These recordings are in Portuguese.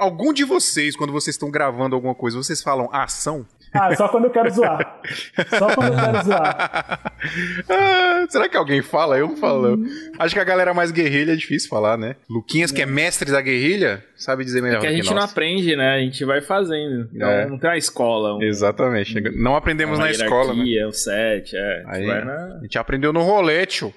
Algum de vocês, quando vocês estão gravando alguma coisa, vocês falam ação? Ah, só quando eu quero zoar. Só quando eu quero zoar. ah, será que alguém fala? Eu falo. Hum. Acho que a galera mais guerrilha é difícil falar, né? Luquinhas, é. que é mestre da guerrilha, sabe dizer melhor. É que a gente que não aprende, né? A gente vai fazendo. Não, é. não tem uma escola. Um, Exatamente. Não aprendemos na escola. Né? Um set, é. Aí, na... A gente aprendeu no rolete.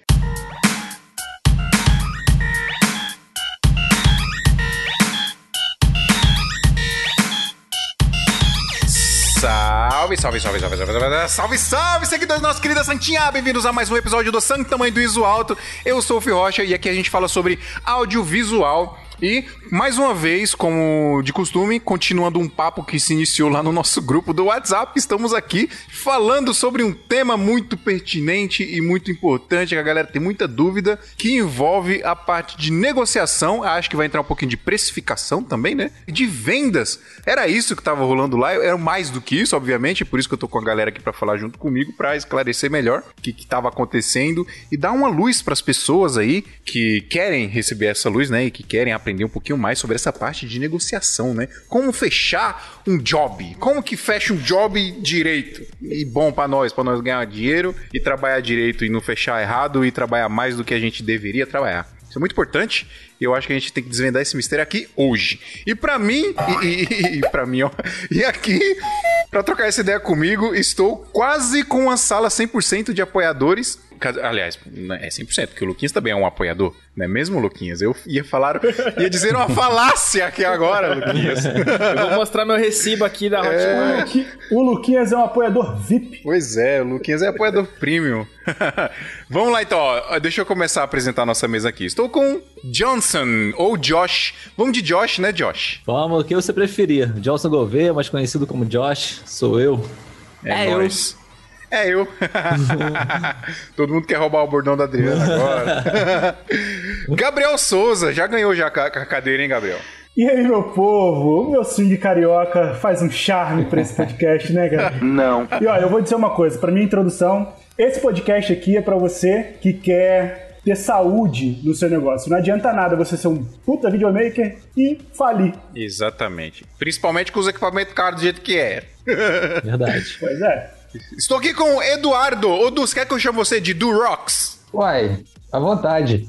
Salve, salve, salve, salve, salve, salve, salve, salve, seguidores da nossa querida Santinha! Bem-vindos a mais um episódio do Santo Tamanho do Iso Alto. Eu sou o Fio Rocha e aqui a gente fala sobre audiovisual e, mais uma vez, como de costume, continuando um papo que se iniciou lá no nosso grupo do WhatsApp, estamos aqui falando sobre um tema muito pertinente e muito importante, que a galera tem muita dúvida, que envolve a parte de negociação, acho que vai entrar um pouquinho de precificação também, né? De vendas. Era isso que estava rolando lá, era mais do que isso, obviamente, por isso que eu tô com a galera aqui para falar junto comigo, para esclarecer melhor o que estava acontecendo e dar uma luz para as pessoas aí que querem receber essa luz, né? E que querem aprender aprender um pouquinho mais sobre essa parte de negociação, né? Como fechar um job? Como que fecha um job direito e bom para nós, para nós ganhar dinheiro e trabalhar direito e não fechar errado e trabalhar mais do que a gente deveria trabalhar. Isso é muito importante e eu acho que a gente tem que desvendar esse mistério aqui hoje. E para mim, e, e, e para mim, ó, e aqui, para trocar essa ideia comigo, estou quase com uma sala 100% de apoiadores Aliás, é 100%, porque o Luquinhas também é um apoiador, não é mesmo, Luquinhas? Eu ia falar, ia dizer uma falácia aqui agora, Luquinhas. Eu vou mostrar meu recibo aqui da Hotmart. É... O Luquinhas é um apoiador VIP. Pois é, o Luquinhas é apoiador premium. Vamos lá então, ó. deixa eu começar a apresentar a nossa mesa aqui. Estou com Johnson, ou Josh. Vamos de Josh, né, Josh? Vamos, o que você preferir. Johnson Gouveia, mais conhecido como Josh, sou eu. É, é nóis. É eu. Todo mundo quer roubar o bordão da Adriana agora. Gabriel Souza, já ganhou já a cadeira, hein, Gabriel? E aí, meu povo? O meu swing carioca faz um charme pra esse podcast, né, galera? Não. E olha, eu vou dizer uma coisa, pra minha introdução, esse podcast aqui é para você que quer ter saúde no seu negócio. Não adianta nada você ser um puta videomaker e falir. Exatamente. Principalmente com os equipamentos caros do jeito que é. Verdade. Pois é. Estou aqui com o Eduardo. Ô, Dus, quer que eu chame você de Do Rocks? Uai, à vontade.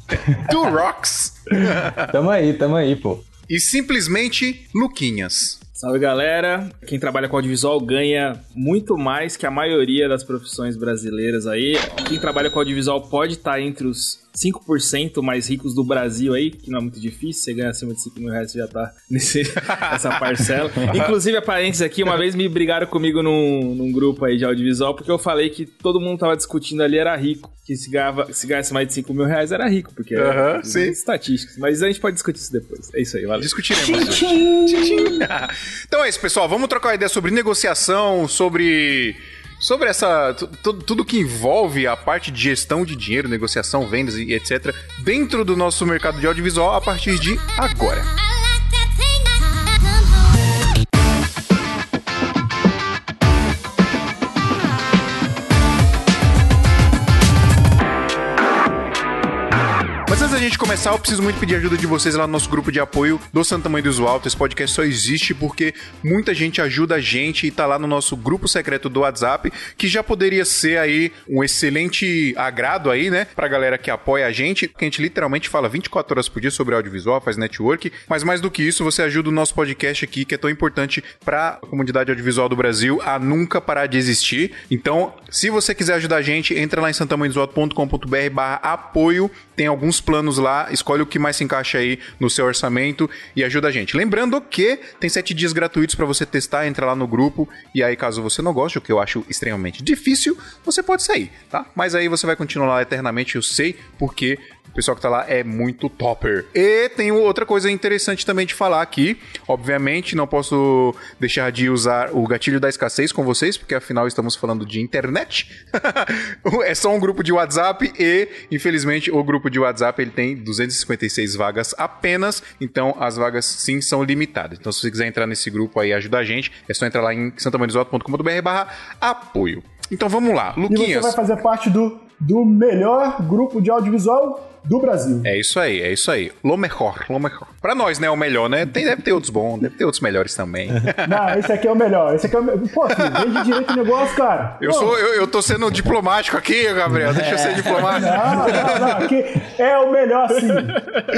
Do Rocks. tamo aí, tamo aí, pô. E simplesmente Luquinhas. Salve galera! Quem trabalha com audiovisual ganha muito mais que a maioria das profissões brasileiras aí. Quem trabalha com audiovisual pode estar entre os 5% mais ricos do Brasil aí, que não é muito difícil, você ganha acima de 5 mil reais, você já tá nesse, nessa parcela. Inclusive, a parentes aqui, uma vez me brigaram comigo num, num grupo aí de audiovisual, porque eu falei que todo mundo tava discutindo ali era rico, que se, ganhava, se ganhasse mais de 5 mil reais era rico, porque era uh -huh, estatísticas. Mas a gente pode discutir isso depois. É isso aí, valeu. Discutiremos. então é isso, pessoal. Vamos trocar uma ideia sobre negociação, sobre sobre essa tudo que envolve a parte de gestão de dinheiro, negociação, vendas e etc. dentro do nosso mercado de audiovisual a partir de agora. Começar, eu preciso muito pedir ajuda de vocês lá no nosso grupo de apoio do Santo Mãe do Uso Alto. Esse podcast só existe porque muita gente ajuda a gente e tá lá no nosso grupo secreto do WhatsApp, que já poderia ser aí um excelente agrado aí, né, pra galera que apoia a gente, que a gente literalmente fala 24 horas por dia sobre audiovisual, faz network, mas mais do que isso, você ajuda o nosso podcast aqui, que é tão importante pra comunidade audiovisual do Brasil a nunca parar de existir. Então, se você quiser ajudar a gente, entra lá em santamanhodosalto.com.br barra apoio, tem alguns planos lá, escolhe o que mais se encaixa aí no seu orçamento e ajuda a gente. Lembrando que tem sete dias gratuitos para você testar, entra lá no grupo e aí caso você não goste, o que eu acho extremamente difícil, você pode sair, tá? Mas aí você vai continuar lá eternamente, eu sei, porque o pessoal que tá lá é muito topper. E tem outra coisa interessante também de falar aqui. Obviamente, não posso deixar de usar o gatilho da escassez com vocês, porque afinal estamos falando de internet. é só um grupo de WhatsApp e, infelizmente, o grupo de WhatsApp ele tem 256 vagas apenas, então as vagas sim são limitadas. Então, se você quiser entrar nesse grupo aí e ajudar a gente, é só entrar lá em santamanizoto.com.br barra apoio. Então vamos lá, Luquinhas. E você vai fazer parte do do melhor grupo de audiovisual do Brasil. É isso aí, é isso aí. Lo melhor, lo melhor. Pra nós, né, é o melhor, né? Tem, deve ter outros bons, deve ter outros melhores também. Não, esse aqui é o melhor. Esse aqui é o melhor. Pô, filho, vende direito o negócio, cara. Eu, Pô. sou, eu, eu tô sendo diplomático aqui, Gabriel. Deixa eu ser diplomático. Não, não, não. Aqui é o melhor sim.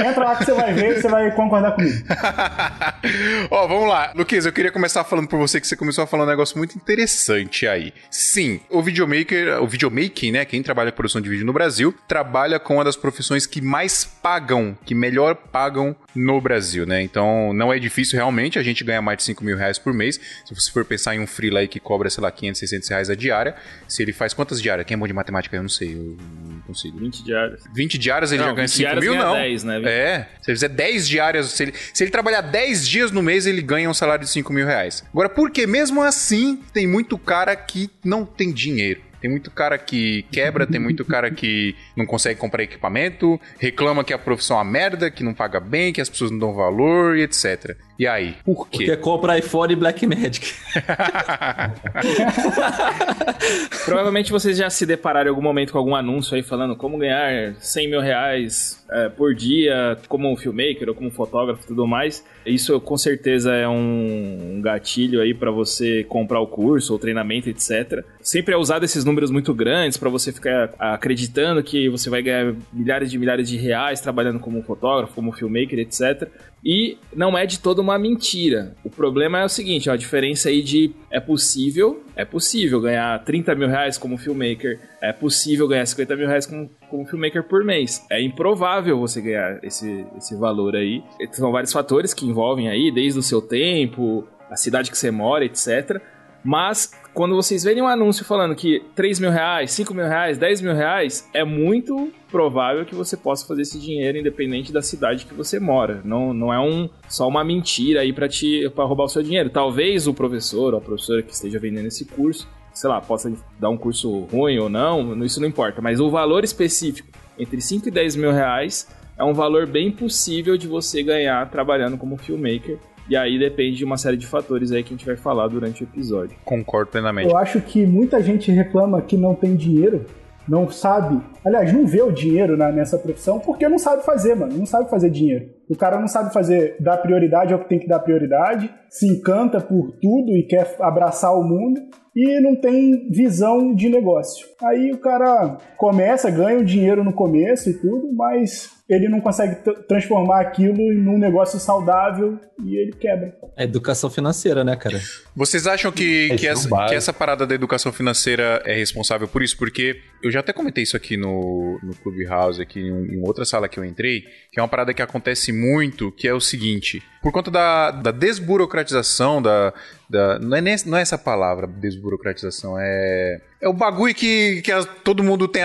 Entra lá que você vai ver e você vai concordar comigo. Ó, vamos lá. Luquez, eu queria começar falando por você que você começou a falar um negócio muito interessante aí. Sim, o videomaker, o videomaking, né, quem trabalha com produção de vídeo no Brasil, trabalha com uma das profissões que mais pagam, que melhor pagam no Brasil, né? Então, não é difícil realmente, a gente ganha mais de 5 mil reais por mês. Se você for pensar em um freela aí que cobra, sei lá, 500, 600 reais a diária, se ele faz quantas diárias? Quem é bom de matemática? Eu não sei, eu não consigo. 20 diárias. 20 diárias ele Não, já ganha 20 5 diárias mil, ganha não. 10, né? É. Se ele fizer 10 diárias, se ele, se ele trabalhar 10 dias no mês, ele ganha um salário de 5 mil reais. Agora, por que mesmo assim tem muito cara que não tem dinheiro? Tem muito cara que quebra, tem muito cara que não consegue comprar equipamento, reclama que a profissão é uma merda, que não paga bem, que as pessoas não dão valor e etc. E aí, por quê? Porque compra iPhone e Blackmagic. Provavelmente vocês já se depararam em algum momento com algum anúncio aí falando como ganhar 100 mil reais é, por dia como um filmmaker ou como fotógrafo e tudo mais. Isso com certeza é um, um gatilho aí para você comprar o curso ou treinamento, etc. Sempre é usado esses números muito grandes para você ficar acreditando que você vai ganhar milhares de milhares de reais trabalhando como fotógrafo, como filmmaker, etc. E não é de toda uma mentira. O problema é o seguinte, ó, a diferença aí de é possível, é possível ganhar 30 mil reais como filmmaker, é possível ganhar 50 mil reais como, como filmmaker por mês. É improvável você ganhar esse, esse valor aí. São vários fatores que envolvem aí, desde o seu tempo, a cidade que você mora, etc. Mas quando vocês verem um anúncio falando que 3 mil reais, 5 mil reais, 10 mil reais, é muito provável que você possa fazer esse dinheiro independente da cidade que você mora. Não, não é um, só uma mentira aí para te pra roubar o seu dinheiro. Talvez o professor ou a professora que esteja vendendo esse curso, sei lá, possa dar um curso ruim ou não, isso não importa. Mas o valor específico entre 5 e 10 mil reais é um valor bem possível de você ganhar trabalhando como filmmaker. E aí depende de uma série de fatores aí que a gente vai falar durante o episódio. Concordo plenamente. Eu acho que muita gente reclama que não tem dinheiro, não sabe. Aliás, não vê o dinheiro na- nessa profissão porque não sabe fazer, mano. Não sabe fazer dinheiro. O cara não sabe fazer, dar prioridade ao que tem que dar prioridade, se encanta por tudo e quer abraçar o mundo e não tem visão de negócio. Aí o cara começa, ganha o dinheiro no começo e tudo, mas ele não consegue transformar aquilo em um negócio saudável e ele quebra. É educação financeira, né, cara? Vocês acham que, É, que, essa, que essa parada da educação financeira é responsável por isso? Porque eu já até comentei isso aqui no, no Clubhouse, aqui em, em outra sala que eu entrei, que é uma parada que acontece muito, que é o seguinte, por conta da, da desburocratização, da, da não, é não é essa palavra, desburocratização, é, é o bagulho que, que as- todo mundo tem,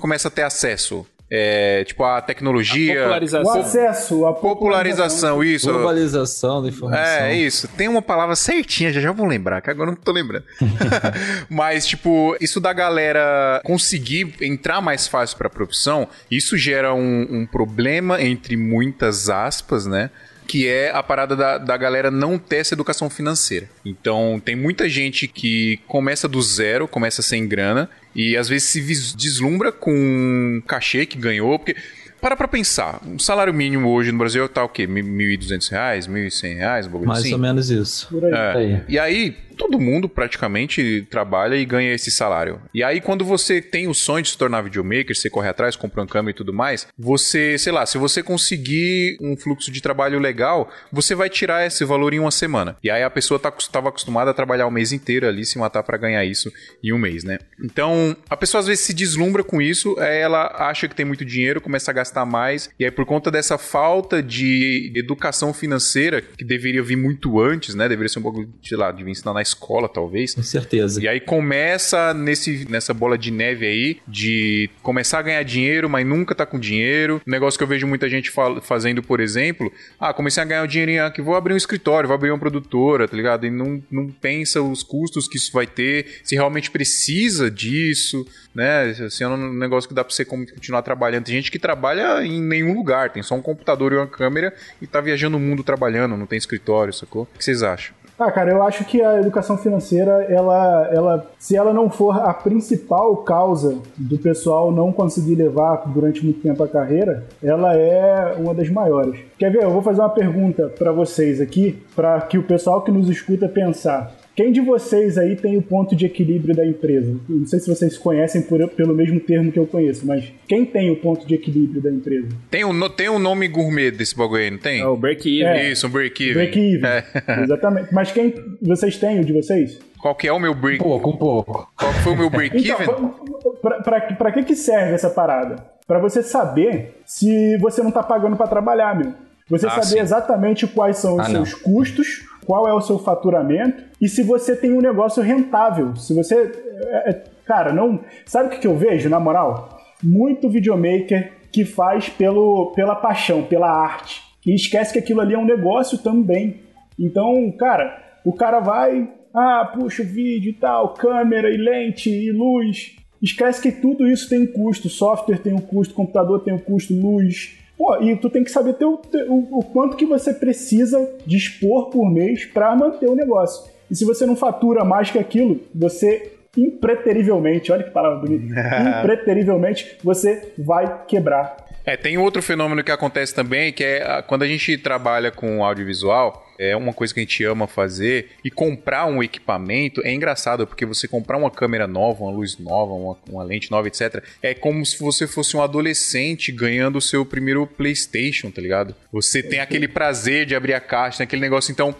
começa a ter acesso. É, tipo a tecnologia, O Popularização. acesso, a popularização, isso. Globalização da informação. É, é isso. Tem uma palavra certinha, já já vou lembrar, que agora eu não tô lembrando. Mas, tipo, isso da galera conseguir entrar mais fácil pra profissão, isso gera um, um problema, entre muitas aspas, né? Que é a parada da, da galera não ter essa educação financeira. Então, tem muita gente que começa do zero, começa sem grana, e às vezes se deslumbra com um cachê que ganhou, porque para pra pensar, um salário mínimo hoje no Brasil tá o quê? Mi- 1.200 reais, 1.100 reais, um bagulho Mais assim? ou menos isso. Por aí. É. Aí. E aí, todo mundo praticamente trabalha e ganha esse salário. E aí, quando você tem o sonho de se tornar videomaker, você corre atrás, compra uma câmera e tudo mais, você, sei lá, se você conseguir um fluxo de trabalho legal, você vai tirar esse valor em uma semana. E aí a pessoa tá, estava acostumada a trabalhar o mês inteiro ali, se matar pra ganhar isso em um mês, né? Então, a pessoa às vezes se deslumbra com isso, ela acha que tem muito dinheiro, começa a gastar mais, e aí por conta dessa falta de educação financeira, que deveria vir muito antes, né? Deveria ser um pouco, sei lá, devia ensinar na escola, talvez. Com certeza. E aí começa nesse, nessa bola de neve aí de começar a ganhar dinheiro, mas nunca tá com dinheiro. Um negócio que eu vejo muita gente fa- fazendo, por exemplo, ah, comecei a ganhar um dinheirinho aqui, vou abrir um escritório, vou abrir uma produtora, tá ligado? E não, não pensa os custos que isso vai ter, se realmente precisa disso, né? Assim, é um negócio que dá pra você continuar trabalhando. Tem gente que trabalha em nenhum lugar, tem só um computador e uma câmera e tá viajando o mundo trabalhando, não tem escritório, sacou? O que vocês acham? Ah, cara, eu acho que a educação financeira, ela, ela, se ela não for a principal causa do pessoal não conseguir levar durante muito tempo a carreira, ela é uma das maiores. Quer ver? Eu vou fazer uma pergunta para vocês aqui, para que o pessoal que nos escuta pensar. Quem de vocês aí tem o ponto de equilíbrio da empresa? Não sei se vocês conhecem por, pelo mesmo termo que eu conheço, mas quem tem o ponto de equilíbrio da empresa? Tem um, tem um nome gourmet desse bagulho aí, não tem? É o break-even. É. Isso, um break-even. Break-even. É. Exatamente. Mas quem vocês têm o de vocês? Qual que é o meu break? Um pouco, um pouco. Qual que foi o meu Então, break-even? pra, pra, pra que, que serve essa parada? Pra você saber se você não tá pagando pra trabalhar, meu. Você Ah, saber sim. exatamente quais são os Ah, não. seus custos, qual é o seu faturamento e se você tem um negócio rentável. Se você. é, é, cara, não. Sabe o que, eu vejo, na moral? Muito videomaker que faz pelo, pela paixão, pela arte. E esquece que aquilo ali é um negócio também. Então, cara, o cara vai. Ah, puxa o vídeo e tal, câmera e lente e luz. Esquece que tudo isso tem um custo. Software tem um custo, computador tem um custo, luz. Pô, e tu tem que saber teu, teu- o, o quanto que você precisa dispor por mês para manter o negócio. E se você não fatura mais que aquilo, você impreterivelmente, olha que palavra bonita, impreterivelmente você vai quebrar. É, tem outro fenômeno que acontece também, que é quando a gente trabalha com audiovisual, é uma coisa que a gente ama fazer, e comprar um equipamento é engraçado, porque você comprar uma câmera nova, uma luz nova, uma, uma lente nova, etc., é como se você fosse um adolescente ganhando o seu primeiro PlayStation, tá ligado? Você tem aquele prazer de abrir a caixa, aquele negócio, então.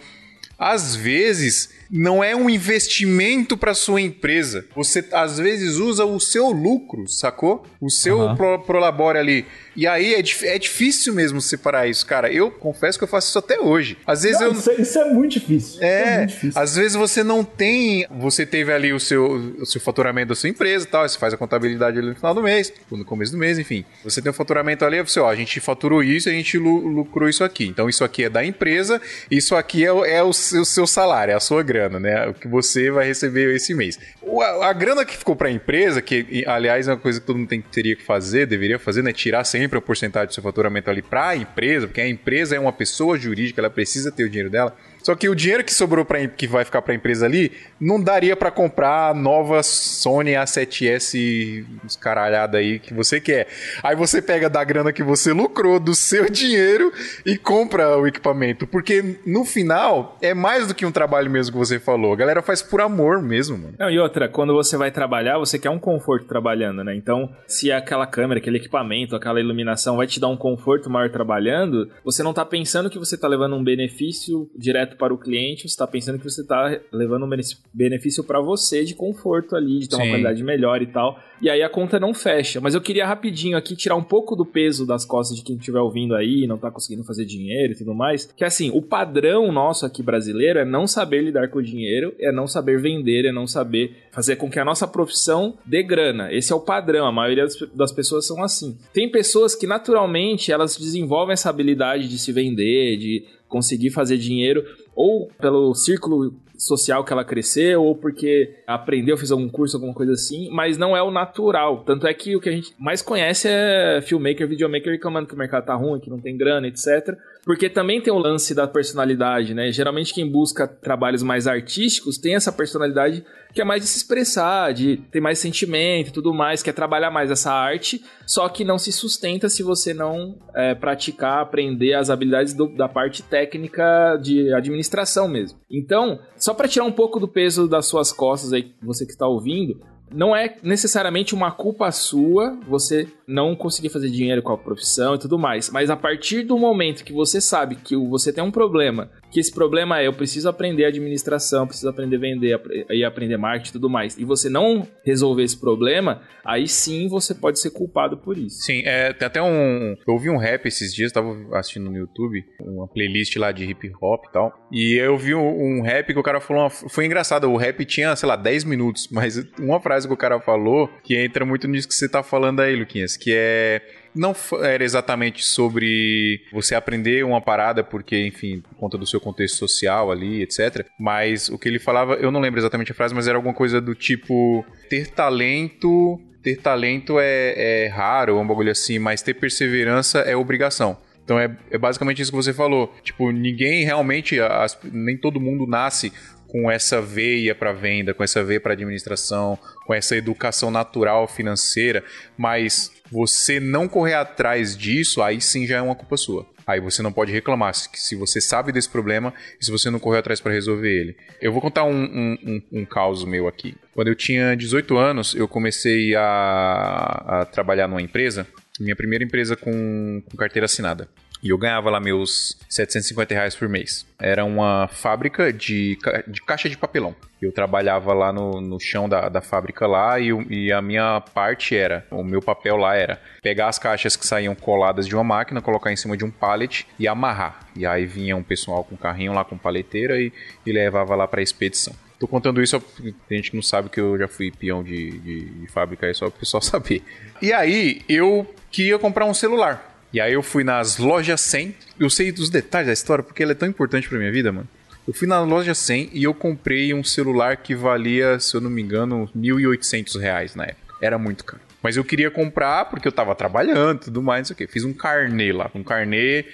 Às vezes não é um investimento para sua empresa. Você às vezes usa o seu lucro, sacou? O seu Aham. pro, prolabore ali. E aí é, é difícil mesmo separar isso, cara. Eu confesso que eu faço isso até hoje. Às vezes Não, eu isso, é- isso é muito difícil. Isso é, muito difícil. às vezes você não tem. Você teve ali o seu, o seu faturamento da sua empresa e tal. Você faz a contabilidade ali no final do mês, ou no começo do mês, enfim. Você tem o faturamento ali, você, ó, a gente faturou isso, a gente lu- lucrou isso aqui. Então isso aqui é da empresa, isso aqui é, o- é o, seu, o seu salário, é a sua grana, né? O que você vai receber esse mês. A, a grana que ficou pra empresa, que aliás é uma coisa que todo mundo tem, teria que fazer, deveria fazer, né? Tirar sempre a porcentagem do seu faturamento ali pra empresa, porque a empresa é uma pessoa jurídica, ela precisa ter o dinheiro dela. Só que o dinheiro que sobrou para que vai ficar para a empresa ali não daria para comprar a nova Sony A7S escaralhada aí que você quer. Aí você pega da grana que você lucrou do seu dinheiro e compra o equipamento, porque no final é mais do que um trabalho mesmo que você falou. A galera faz por amor mesmo, mano. Não, e outra, quando você vai trabalhar, você quer um conforto trabalhando, né? Então, se aquela câmera, aquele equipamento, aquela iluminação vai te dar um conforto maior trabalhando, você não tá pensando que você tá levando um benefício direto para o cliente, você tá pensando que você tá levando um bene- benefício para você de conforto ali, de ter uma Sim. qualidade melhor e tal. E aí a conta não fecha. Mas eu queria rapidinho aqui tirar um pouco do peso das costas de quem estiver ouvindo aí, não tá conseguindo fazer dinheiro e tudo mais. Que assim, o padrão nosso aqui brasileiro é não saber lidar com o dinheiro, é não saber vender, é não saber fazer com que a nossa profissão dê grana. Esse é o padrão, a maioria das pessoas são assim. Tem pessoas que naturalmente elas desenvolvem essa habilidade de se vender, de conseguir fazer dinheiro, ou pelo círculo social que ela cresceu, ou porque aprendeu, fez algum curso, alguma coisa assim, mas não é o natural. Tanto é que o que a gente mais conhece é filmmaker, videomaker reclamando que o mercado tá ruim, que não tem grana, etc. Porque também tem o lance da personalidade, né? Geralmente quem busca trabalhos mais artísticos tem essa personalidade que é mais de se expressar, de ter mais sentimento e tudo mais, quer trabalhar mais essa arte, só que não se sustenta se você não é, praticar, aprender as habilidades do- da parte técnica de administração mesmo. Então, só para tirar um pouco do peso das suas costas aí, você que está ouvindo, não é necessariamente uma culpa sua você não conseguir fazer dinheiro com a profissão e tudo mais, mas a partir do momento que você sabe que você tem um problema, que esse problema é eu preciso aprender administração, preciso aprender vender e aprender marketing e tudo mais, e você não resolver esse problema, aí sim você pode ser culpado por isso. Sim, é, tem até um. Eu ouvi um rap esses dias, tava assistindo no YouTube, uma playlist lá de hip hop e tal. E eu vi um, um rap que o cara falou. Uma, foi engraçado, o rap tinha, sei lá, 10 minutos, mas uma frase que o cara falou que entra muito nisso que você tá falando aí, Luquinhas, que é. Não era exatamente sobre você aprender uma parada, porque, enfim, por conta do seu contexto social ali, etc. Mas o que ele falava, eu não lembro exatamente a frase, mas era alguma coisa do tipo: ter talento ter talento é, é raro, é um bagulho assim, mas ter perseverança é obrigação. Então é, é basicamente isso que você falou. Tipo, ninguém realmente, as, nem todo mundo nasce com essa veia para venda, com essa veia para administração, com essa educação natural financeira, mas você não correr atrás disso, aí sim já é uma culpa sua. Aí você não pode reclamar se, você sabe desse problema e se você não correu atrás para resolver ele. Eu vou contar um, um, um, um caos meu aqui. Quando eu tinha 18 anos, eu comecei a trabalhar numa empresa, minha primeira empresa com, com carteira assinada. E eu ganhava lá meus 750 reais por mês. Era uma fábrica de, de caixa de papelão. Eu trabalhava lá no, no chão da, da fábrica lá e, e, a minha parte era, o meu papel lá era pegar as caixas que saíam coladas de uma máquina, colocar em cima de um pallet e amarrar. E aí vinha um pessoal com carrinho lá com paleteira e, e levava lá para expedição. Tô contando isso, tem gente que não sabe que eu já fui peão de, de, de fábrica, é só o pessoal saber. E aí, eu queria comprar um celular. E aí eu fui nas lojas 100. Eu sei dos detalhes da história porque ela é tão importante pra minha vida, mano. Eu fui na loja 100 e eu comprei um celular que valia, se eu não me engano, 1.800 reais na época. Era muito caro. Mas eu queria comprar porque eu tava trabalhando e tudo mais, não sei o quê. Fiz um carnê lá. Um carnê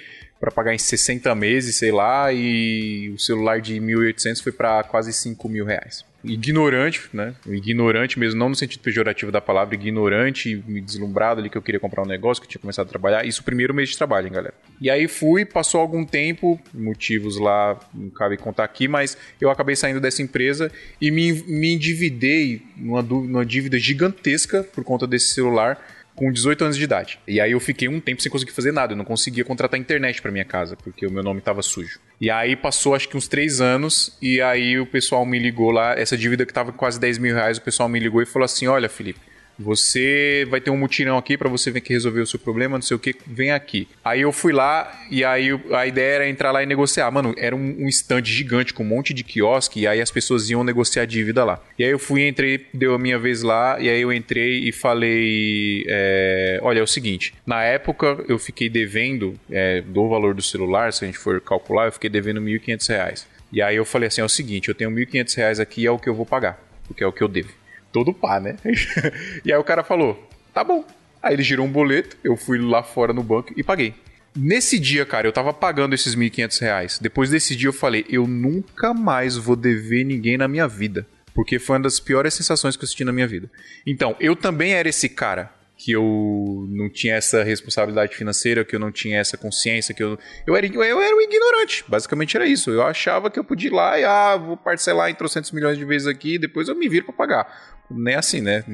para pagar em 60 meses, sei lá, e o celular de 1.800 foi para quase 5 mil reais ignorante, né? Ignorante mesmo, não no sentido pejorativo da palavra, ignorante, me deslumbrado ali que eu queria comprar um negócio, que eu tinha começado a trabalhar. Isso primeiro mês de trabalho, hein, galera. E aí fui, passou algum tempo, motivos lá, não cabe contar aqui, mas eu acabei saindo dessa empresa e me, me endividei numa, numa dívida gigantesca por conta desse celular com 18 anos de idade. E aí eu fiquei um tempo sem conseguir fazer nada. Eu não conseguia contratar internet para minha casa, porque o meu nome tava sujo. E aí passou acho que uns 3 anos, e aí o pessoal me ligou lá, essa dívida que tava quase 10 mil reais, o pessoal me ligou e falou assim: Olha, Felipe, você vai ter um mutirão aqui para você ver que resolver o seu problema, não sei o que, vem aqui. Aí eu fui lá e aí a ideia era entrar lá e negociar. Mano, era um, um stand gigante com um monte de quiosque e aí as pessoas iam negociar dívida lá. E aí eu fui, entrei, deu a minha vez lá e aí eu entrei e falei: é, Olha, é o seguinte, na época eu fiquei devendo é, do valor do celular, se a gente for calcular, eu fiquei devendo R$ 1.500. E aí eu falei assim: é o seguinte, eu tenho R$ 1.500 aqui, é o que eu vou pagar, porque é o que eu devo todo pá, né? e aí o cara falou: tá bom. Aí ele girou um boleto, eu fui lá fora no banco e paguei. Nesse dia, cara, eu tava pagando esses 1.500 reais. Depois desse dia eu falei: eu nunca mais vou dever ninguém na minha vida. Porque foi uma das piores sensações que eu senti na minha vida. Então, eu também era esse cara que eu não tinha essa responsabilidade financeira, que eu não tinha essa consciência, que eu, eu, era, eu era um ignorante. Basicamente era isso. Eu achava que eu podia ir lá e, ah, vou parcelar em trocentos milhões de vezes aqui, depois eu me viro para pagar nem assim, né?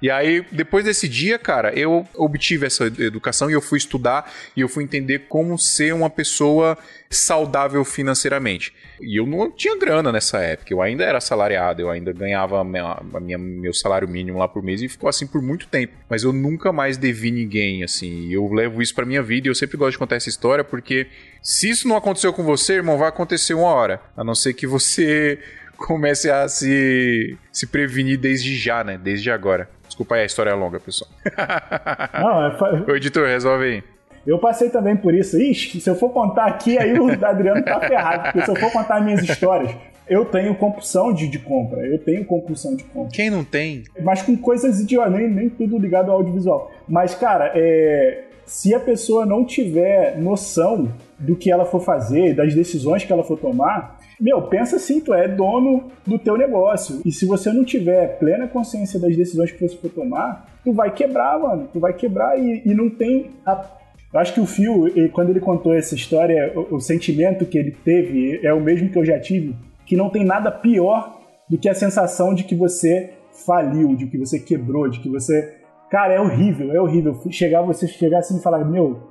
E aí, depois desse dia, cara, eu obtive essa educação e eu fui estudar e eu fui entender como ser uma pessoa saudável financeiramente. E eu não tinha grana nessa época, eu ainda era assalariado, eu ainda ganhava minha, minha, meu salário mínimo lá por mês e ficou assim por muito tempo. Mas eu nunca mais devi ninguém, assim. Eu levo isso pra minha vida e eu sempre gosto de contar essa história porque se isso não aconteceu com você, irmão, vai acontecer uma hora. A não ser que você comece a se, se prevenir desde já, né? Desde agora. Desculpa aí, a história é longa, pessoal. Não, é... O editor, resolve aí. Eu passei também por isso. Ixi, se eu for contar aqui, aí o Adriano tá ferrado. Porque se eu for contar minhas histórias, eu tenho compulsão de, de compra. Eu tenho compulsão de compra. Quem não tem? Mas com coisas idiotas, nem, nem tudo ligado ao audiovisual. Mas, cara, é, se a pessoa não tiver noção do que ela for fazer, das decisões que ela for tomar, meu, pensa assim, tu é dono do teu negócio. E se você não tiver plena consciência das decisões que você for tomar, tu vai quebrar, mano. Tu vai quebrar e, e não tem a eu acho que o Phil, quando ele contou essa história, o, o, sentimento que ele teve é o mesmo que eu já tive, que não tem nada pior do que a sensação de que você faliu, de que você quebrou, de que você... Cara, é horrível, é horrível. Chegar, você chegar assim e falar, meu,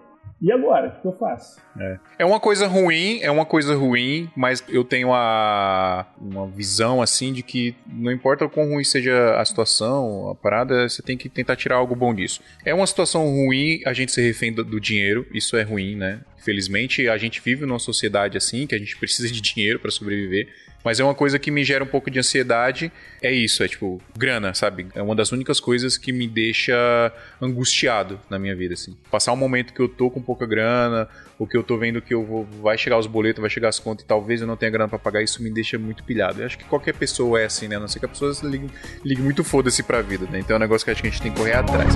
e agora? O que eu faço? É. é uma coisa ruim, é uma coisa ruim, mas eu tenho a, uma visão assim de que não importa o quão ruim seja a situação, a parada, você tem que tentar tirar algo bom disso. É uma situação ruim a gente ser refém do, do dinheiro, isso é ruim, né? Felizmente a gente vive numa sociedade assim, que a gente precisa de dinheiro para sobreviver. Mas é uma coisa que me gera um pouco de ansiedade. É isso, é tipo, grana, sabe? É uma das únicas coisas que me deixa angustiado na minha vida, assim. Passar um momento que eu tô com pouca grana, ou que eu tô vendo que eu vou, vai chegar os boletos, vai chegar as contas e talvez eu não tenha grana para pagar, isso me deixa muito pilhado. Eu acho que qualquer pessoa é assim, né? A não ser que a pessoa ligue, ligue muito foda-se pra vida, né? Então é um negócio que acho que a gente tem que correr atrás.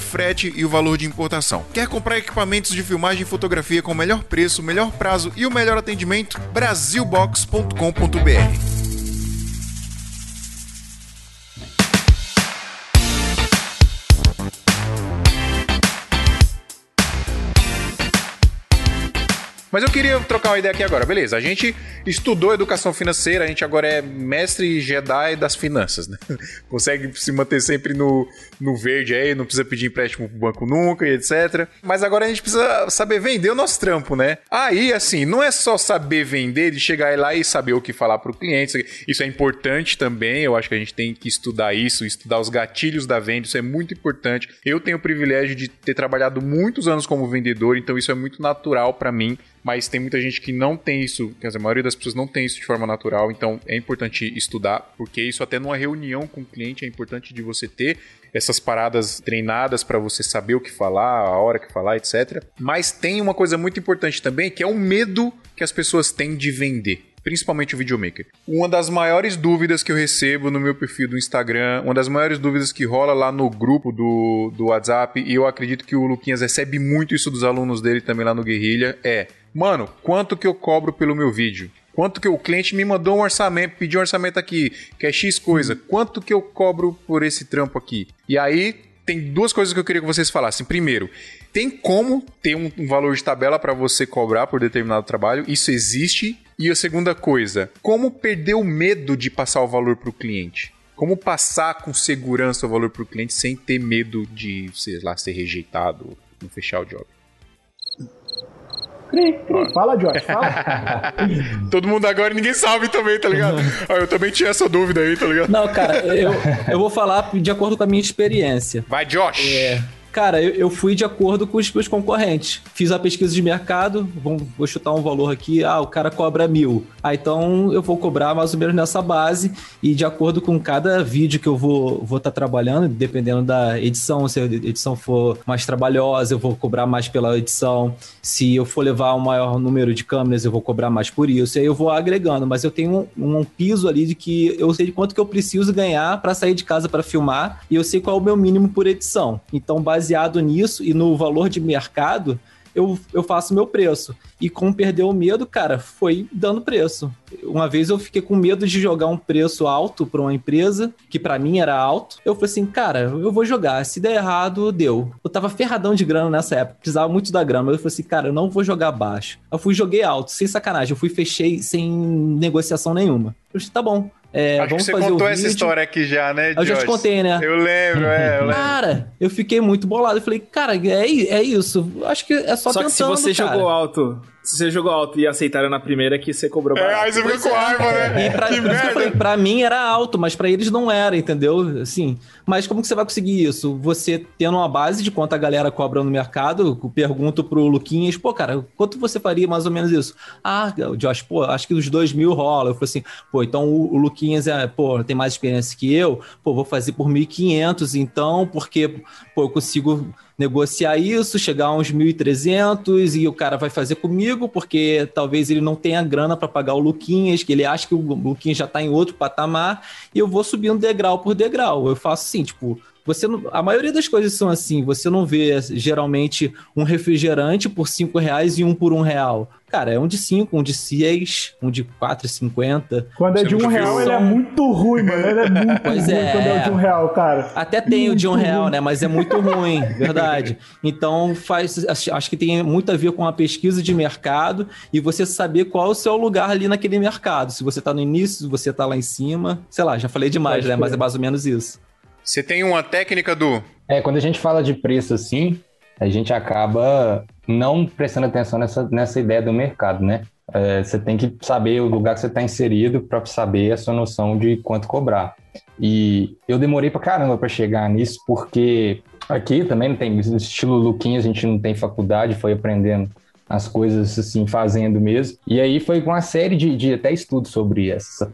frete e o valor de importação. Quer comprar equipamentos de filmagem e fotografia com o melhor preço, melhor prazo e o melhor atendimento? Brasilbox.com.br Mas eu queria trocar uma ideia aqui agora. Beleza, a gente estudou educação financeira, a gente agora é mestre Jedi das finanças, né? Consegue se manter sempre no, no verde aí, não precisa pedir empréstimo pro banco nunca e etc. Mas agora a gente precisa saber vender o nosso trampo, né? Aí, assim, não é só saber vender, de chegar lá e saber o que falar pro cliente. Isso é importante também, eu acho que a gente tem que estudar isso, estudar os gatilhos da venda, isso é muito importante. Eu tenho o privilégio de ter trabalhado muitos anos como vendedor, então isso é muito natural para mim mas tem muita gente que não tem isso, quer dizer, a maioria das pessoas não tem isso de forma natural, então é importante estudar, porque isso até numa reunião com o cliente é importante de você ter essas paradas treinadas para você saber o que falar, a hora que falar, etc. Mas tem uma coisa muito importante também, que é o medo que as pessoas têm de vender principalmente o videomaker. Uma das maiores dúvidas que eu recebo no meu perfil do Instagram, uma das maiores dúvidas que rola lá no grupo do, do WhatsApp, e eu acredito que o Luquinhas recebe muito isso dos alunos dele também lá no Guerrilha, é Mano, quanto que eu cobro pelo meu vídeo? Quanto que o cliente me mandou um orçamento, pediu um orçamento aqui, que é X coisa. Quanto que eu cobro por esse trampo aqui? E aí tem duas coisas que eu queria que vocês falassem. Primeiro, tem como ter um, um valor de tabela para você cobrar por determinado trabalho? Isso existe. E a segunda coisa, como perder o medo de passar o valor para o cliente? Como passar com segurança o valor para o cliente sem ter medo de, sei lá, ser rejeitado, não fechar o job? Cri, cri. Fala, Josh, fala. Todo mundo agora ninguém sabe também, tá ligado? Ah, eu também tinha essa dúvida aí, tá ligado? Não, cara, eu, eu vou falar de acordo com a minha experiência. Vai, Josh! É. Cara, eu, eu, fui de acordo com os meus concorrentes. Fiz a pesquisa de mercado, vou, vou chutar um valor aqui. Ah, o cara cobra mil. Ah, então eu vou cobrar mais ou menos nessa base. E de acordo com cada vídeo que eu vou estar vou tá trabalhando, dependendo da edição, se a edição for mais trabalhosa, eu vou cobrar mais pela edição. Se eu for levar um maior número de câmeras, eu vou cobrar mais por isso. E aí eu vou agregando. Mas eu tenho um, um piso ali de que eu sei de quanto que eu preciso ganhar para sair de casa para filmar. E eu sei qual é o meu mínimo por edição. Então, base baseado nisso e no valor de mercado, eu, eu faço meu preço. E como perdeu o medo, cara, foi dando preço. Uma vez eu fiquei com medo de jogar um preço alto para uma empresa, que para mim era alto. Eu falei assim, cara, eu vou jogar. Se der errado, deu. Eu tava ferradão de grana nessa época, precisava muito da grana. Eu falei assim, cara, eu não vou jogar baixo. Eu fui joguei alto, sem sacanagem. Eu fui fechei sem negociação nenhuma. Eu falei, tá bom. É, Acho que você contou essa história aqui já, né, Eu já te contei, né? Eu lembro, é. Eu lembro. Cara, eu fiquei muito bolado. Eu falei, cara, é, é isso. Acho que é só, só tentando, que se você cara. jogou alto se você jogou alto e aceitaram na primeira, que você cobrou barato. É, aí você ficou com raiva, né? E pra, que eu falei, pra mim era alto, mas pra eles não era, entendeu? Assim, mas como que você vai conseguir isso? Você tendo uma base de quanto a galera cobra no mercado, pergunto pro Luquinhas, pô, cara, quanto você faria mais ou menos isso? Ah, Josh, pô, acho que os dois mil rola. Eu falei assim, pô, então o, o Luquinhas é, pô, tem mais experiência que eu, pô, vou fazer por 1.500, então, porque, pô, eu consigo negociar isso, chegar a uns 1.300 e o cara vai fazer comigo, porque talvez ele não tenha grana para pagar o Luquinhas, que ele acha que o Luquinhas já está em outro patamar, e eu vou subindo degrau por degrau. Eu faço assim, tipo, você a maioria das coisas são assim. Você não vê geralmente um refrigerante por cinco reais e um por um real. Cara, é um de 5, um de 6, um de 4,50. Quando é de um real, ele é muito ruim, mano. Ele é muito pois ruim é. quando é de um real, cara. Até tem muito o de um real, né? Mas é muito ruim, verdade. Então, faz, acho que tem muito a ver com a pesquisa de mercado e você saber qual é o seu lugar ali naquele mercado. Se você tá no início, se você tá lá em cima. Sei lá, já falei demais, Pode né? Ser. Mas é mais ou menos isso. Você tem uma técnica do. É, quando a gente fala de preço assim, a gente acaba não prestando atenção nessa, nessa ideia do mercado, né? É, você tem que saber o lugar que você está inserido para saber a sua noção de quanto cobrar. E eu demorei para caramba para chegar nisso, porque aqui também não tem estilo Luquinhas, a gente não tem faculdade, foi aprendendo as coisas assim, fazendo mesmo. E aí foi com uma série de, de até estudos sobre essa,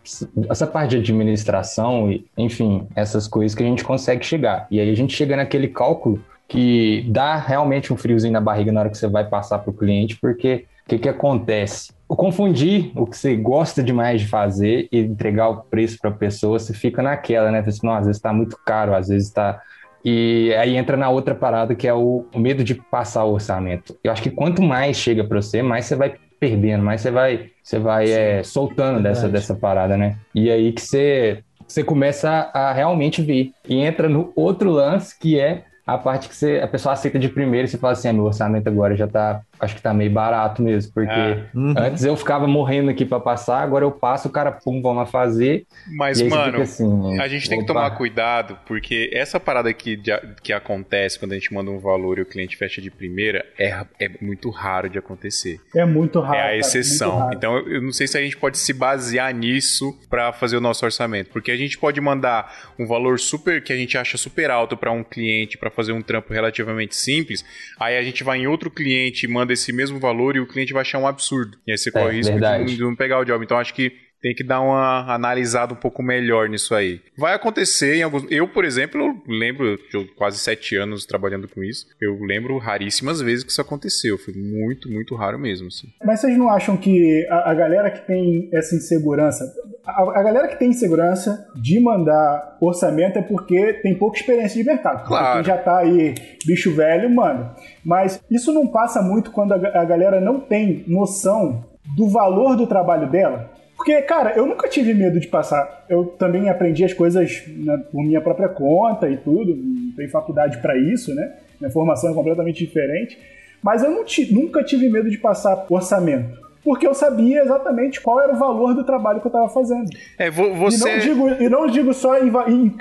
essa parte de administração e, enfim, essas coisas que a gente consegue chegar. E aí a gente chega naquele cálculo que dá realmente um friozinho na barriga na hora que você vai passar para o cliente, porque o que, que acontece? O confundir o que você gosta demais de fazer e entregar o preço para a pessoa, você fica naquela, né? Você, não, às vezes está muito caro, às vezes está e aí entra na outra parada que é o, medo de passar o orçamento. Eu acho que quanto mais chega para você, mais você vai perdendo, mais você vai, você vai é, soltando dessa, dessa parada, né? E aí que você, você começa a, a realmente ver. E entra no outro lance que é a parte que você, a pessoa aceita de primeiro e você fala assim, ah, meu orçamento agora já tá, acho que tá meio barato mesmo, porque é. uhum. antes eu ficava morrendo aqui para passar, agora eu passo, o cara, pum, vamos lá fazer. Mas, mano, assim, a gente tem que tomar cuidado, porque essa parada que, que acontece quando a gente manda um valor e o cliente fecha de primeira é, é muito raro de acontecer. É muito raro. É a exceção. Cara, então eu não sei se a gente pode se basear nisso para fazer o nosso orçamento, porque a gente pode mandar um valor super, que a gente acha super alto para um cliente, para fazer um trampo relativamente simples, aí a gente vai em outro cliente e manda esse mesmo valor e o cliente vai achar um absurdo. E aí você é, corre risco de, de não pegar o job. Então acho que tem que dar uma analisada um pouco melhor nisso aí. Vai acontecer em alguns. Eu, por exemplo, lembro de quase sete anos trabalhando com isso. Eu lembro raríssimas vezes que isso aconteceu. Foi muito, muito raro mesmo. Assim. Mas vocês não acham que a, a galera que tem essa insegurança. A, a, galera que tem insegurança de mandar orçamento é porque tem pouca experiência de mercado. Claro. Quem já tá aí, bicho velho, manda. Mas isso não passa muito quando a, a galera não tem noção do valor do trabalho dela. Porque, cara, eu nunca tive medo de passar. Eu também aprendi as coisas né, por minha própria conta e tudo. Não tenho faculdade para isso, né? Minha formação é completamente diferente. Mas eu nunca tive medo de passar orçamento. Porque eu sabia exatamente qual era o valor do trabalho que eu estava fazendo. É, você... e, não digo, e não digo só em,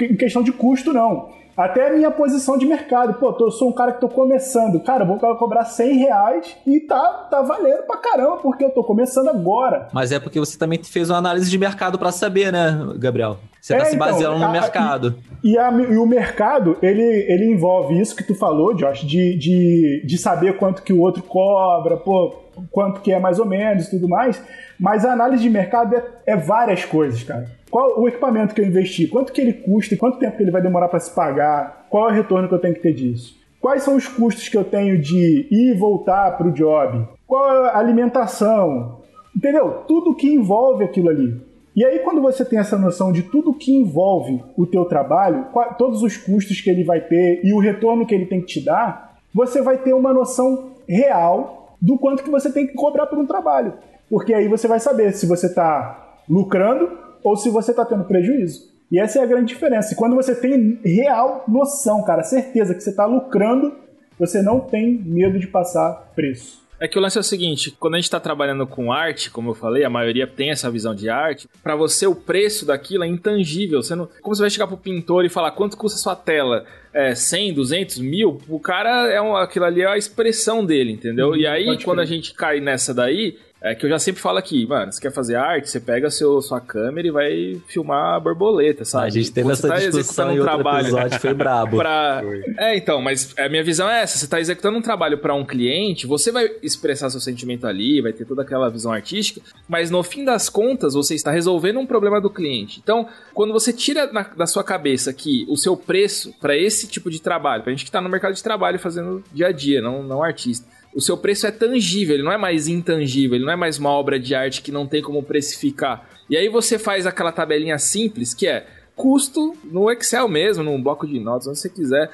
em questão de custo, não. Até a minha posição de mercado. Pô, eu sou um cara que tô começando. Cara, eu vou cobrar 100 reais e tá, tá valendo pra caramba, porque eu tô começando agora. Mas é porque você também fez uma análise de mercado para saber, né, Gabriel? Você tá é, se então, baseando então, no a, mercado. E, e, a, e, o mercado, ele, ele envolve isso que tu falou, Josh, de, de, de saber quanto que o outro cobra, pô, quanto que é mais ou menos e tudo mais. Mas a análise de mercado é, é várias coisas, cara qual o equipamento que eu investi, quanto que ele custa quanto tempo que ele vai demorar para se pagar, qual é o retorno que eu tenho que ter disso. Quais são os custos que eu tenho de ir e voltar para o job? Qual é a alimentação? Entendeu? Tudo que envolve aquilo ali. E aí, quando você tem essa noção de tudo que envolve o teu trabalho, todos os custos que ele vai ter e o retorno que ele tem que te dar, você vai ter uma noção real do quanto que você tem que cobrar por um trabalho. Porque aí você vai saber se você está lucrando ou se você está tendo prejuízo. E essa é a grande diferença. E quando você tem real noção, cara, certeza que você está lucrando, você não tem medo de passar preço. É que o lance é o seguinte, quando a gente está trabalhando com arte, como eu falei, a maioria tem essa visão de arte, para você o preço daquilo é intangível. Você não, como você vai chegar pro pintor e falar quanto custa a sua tela? É, 100, 200, mil? O cara, é um, aquilo ali é a expressão dele, entendeu? Uhum, e aí, quando a gente cai nessa daí, é que eu já sempre falo aqui, mano, você quer fazer arte, você pega seu, sua câmera e vai filmar a borboleta, sabe? A gente teve essa tá discussão em um outro trabalho episódio, foi brabo. pra... É, então, mas a minha visão é essa, você tá executando um trabalho para um cliente, você vai expressar seu sentimento ali, vai ter toda aquela visão artística, mas no fim das contas, você está resolvendo um problema do cliente. Então, quando você tira na, da sua cabeça que o seu preço para esse tipo de trabalho, pra gente que tá no mercado de trabalho fazendo dia a dia, não, não artista, o seu preço é tangível, ele não é mais intangível, ele não é mais uma obra de arte que não tem como precificar. E aí você faz aquela tabelinha simples que é custo no Excel mesmo, num bloco de notas, onde você quiser,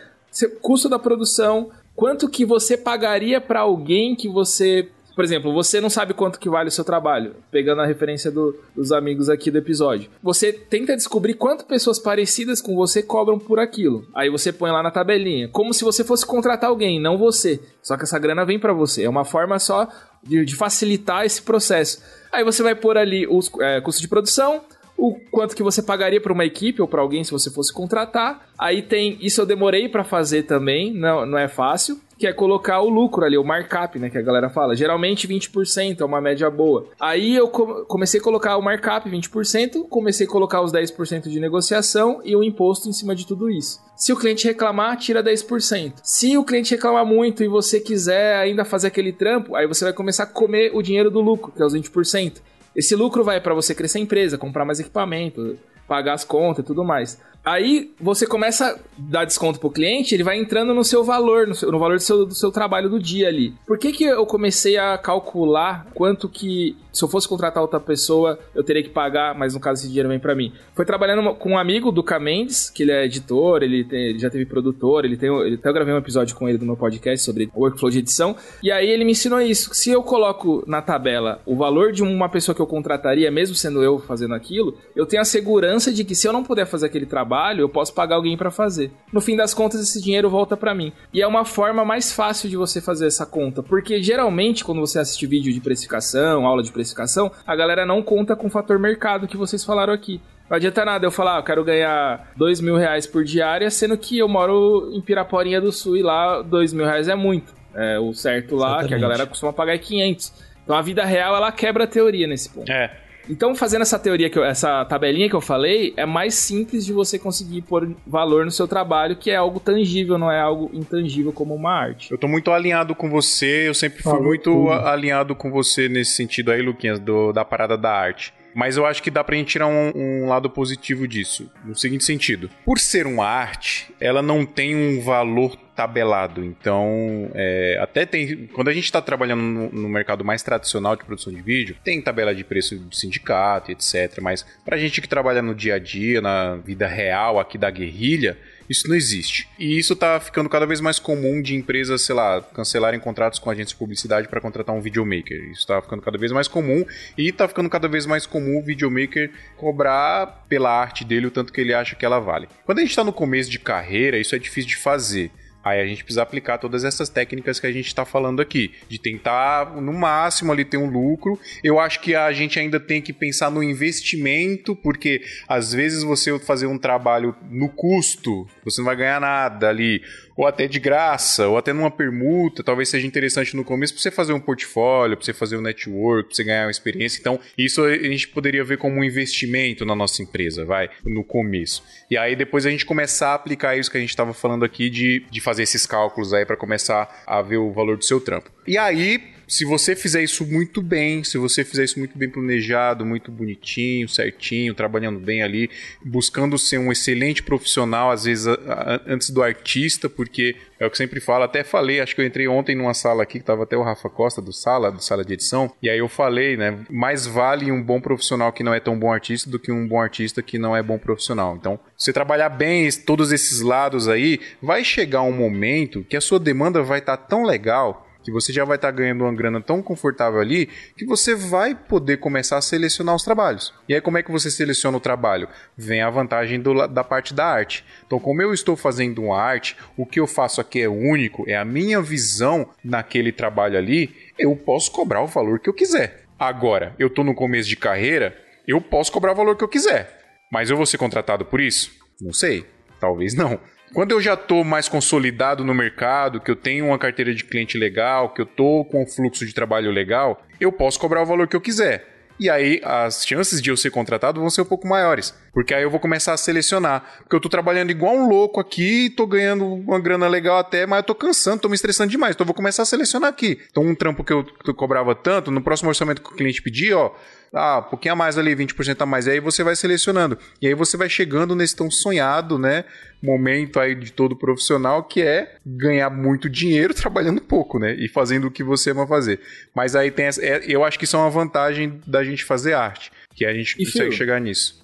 custo da produção, quanto que você pagaria para alguém que você por exemplo, você não sabe quanto que vale o seu trabalho, pegando a referência do, dos amigos aqui do episódio. Você tenta descobrir quantas pessoas parecidas com você cobram por aquilo. Aí você põe lá na tabelinha, como se você fosse contratar alguém, não você. Só que essa grana vem para você. É uma forma só de, de, facilitar esse processo. Aí você vai pôr ali os é, custos de produção, o quanto que você pagaria para uma equipe ou para alguém se você fosse contratar. Aí tem, isso eu demorei para fazer também, não, não é fácil que é colocar o lucro ali, o markup, né, que a galera fala. Geralmente 20% é uma média boa. Aí eu comecei a colocar o markup 20%, comecei a colocar os 10% de negociação e o imposto em cima de tudo isso. Se o cliente reclamar, tira 10%. Se o cliente reclamar muito e você quiser ainda fazer aquele trampo, aí você vai começar a comer o dinheiro do lucro, que é os 20%. Esse lucro vai para você crescer a empresa, comprar mais equipamento, pagar as contas e tudo mais. Aí você começa a dar desconto pro cliente, ele vai entrando no seu valor, no, seu, no valor do seu, do seu trabalho do dia ali. Por que, que eu comecei a calcular quanto que, se eu fosse contratar outra pessoa, eu teria que pagar, mas no caso esse dinheiro vem para mim? Foi trabalhando com um amigo do Mendes, que ele é editor, ele, tem, ele já teve produtor, ele tem. Ele, até gravei um episódio com ele do meu podcast sobre workflow de edição. E aí ele me ensinou isso. Se eu coloco na tabela o valor de uma pessoa que eu contrataria, mesmo sendo eu fazendo aquilo, eu tenho a segurança de que se eu não puder fazer aquele trabalho, trabalho, eu posso pagar alguém para fazer. No fim das contas, esse dinheiro volta para mim. E é uma forma mais fácil de você fazer essa conta, porque geralmente quando você assiste vídeo de precificação, aula de precificação, a galera não conta com o fator mercado que vocês falaram aqui. Não adianta nada eu falar, ah, eu quero ganhar dois mil reais por diária, sendo que eu moro em Piraporinha do Sul e lá dois mil reais é muito. É, o certo lá, Exatamente. que a galera costuma pagar é 500. Então a vida real, ela quebra a teoria nesse ponto. É. Então, fazendo essa teoria, que eu, essa tabelinha que eu falei, é mais simples de você conseguir pôr valor no seu trabalho, que é algo tangível, não é algo intangível como uma arte. Eu tô muito alinhado com você, eu sempre fui muito alinhado com você nesse sentido aí, Luquinhas, do, da parada da arte. Mas eu acho que dá pra gente tirar um, um, lado positivo disso. No seguinte sentido: por ser uma arte, ela não tem um valor tabelado. Então, é, até tem. Quando a gente está trabalhando no, no, mercado mais tradicional de produção de vídeo, tem tabela de preço de sindicato, etc. Mas pra gente que trabalha no dia a dia, na vida real aqui da guerrilha, isso não existe. E isso tá ficando cada vez mais comum de empresas, sei lá, cancelarem contratos com agências de publicidade para contratar um videomaker. Isso tá ficando cada vez mais comum e tá ficando cada vez mais comum o videomaker cobrar pela arte dele o tanto que ele acha que ela vale. Quando a gente tá no começo de carreira, isso é difícil de fazer. Aí a gente precisa aplicar todas essas técnicas que a gente está falando aqui, de tentar no máximo ali ter um lucro. Eu acho que a gente ainda tem que pensar no investimento, porque às vezes você fazer um trabalho no custo, você não vai ganhar nada ali ou até de graça, ou até numa permuta, talvez seja interessante no começo para você fazer um portfólio, para você fazer um network, para você ganhar uma experiência. Então, isso a gente poderia ver como um investimento na nossa empresa, vai, no começo. E aí depois a gente começar a aplicar isso que a gente estava falando aqui de, de fazer esses cálculos aí para começar a ver o valor do seu trampo. E aí, se você fizer isso muito bem, se você fizer isso muito bem planejado, muito bonitinho, certinho, trabalhando bem ali, buscando ser um excelente profissional, às vezes a, a, antes do artista, porque é o que sempre falo, até falei, acho que eu entrei ontem numa sala aqui, que tava até o Rafa Costa do sala, do sala de edição, e aí eu falei, né, mais vale um bom profissional que não é tão bom artista do que um bom artista que não é bom profissional. Então, se você trabalhar bem todos esses lados aí, vai chegar um momento que a sua demanda vai estar tá tão legal que você já vai estar tá ganhando uma grana tão confortável ali que você vai poder começar a selecionar os trabalhos. E aí, como é que você seleciona o trabalho? Vem a vantagem do, da parte da arte. Então, como eu estou fazendo uma arte, o que eu faço aqui é único, é a minha visão naquele trabalho ali, eu posso cobrar o valor que eu quiser. Agora, eu estou no começo de carreira, eu posso cobrar o valor que eu quiser. Mas eu vou ser contratado por isso? Não sei. Talvez não. Quando eu já estou mais consolidado no mercado, que eu tenho uma carteira de cliente legal, que eu estou com um fluxo de trabalho legal, eu posso cobrar o valor que eu quiser. E aí as chances de eu ser contratado vão ser um pouco maiores. Porque aí eu vou começar a selecionar. Porque eu estou trabalhando igual um louco aqui, estou ganhando uma grana legal até, mas eu tô cansando, estou me estressando demais. Então eu vou começar a selecionar aqui. Então um trampo que eu, que eu cobrava tanto, no próximo orçamento que o cliente pedir, ó, ah, um pouquinho a mais ali, 20% a mais. E aí você vai selecionando. E aí você vai chegando nesse tão sonhado, né? Momento aí de todo profissional que é ganhar muito dinheiro trabalhando pouco, né? E fazendo o que você ama fazer. Mas aí tem essa, é, eu acho que isso é uma vantagem da gente fazer arte, que a gente e consegue chegar nisso.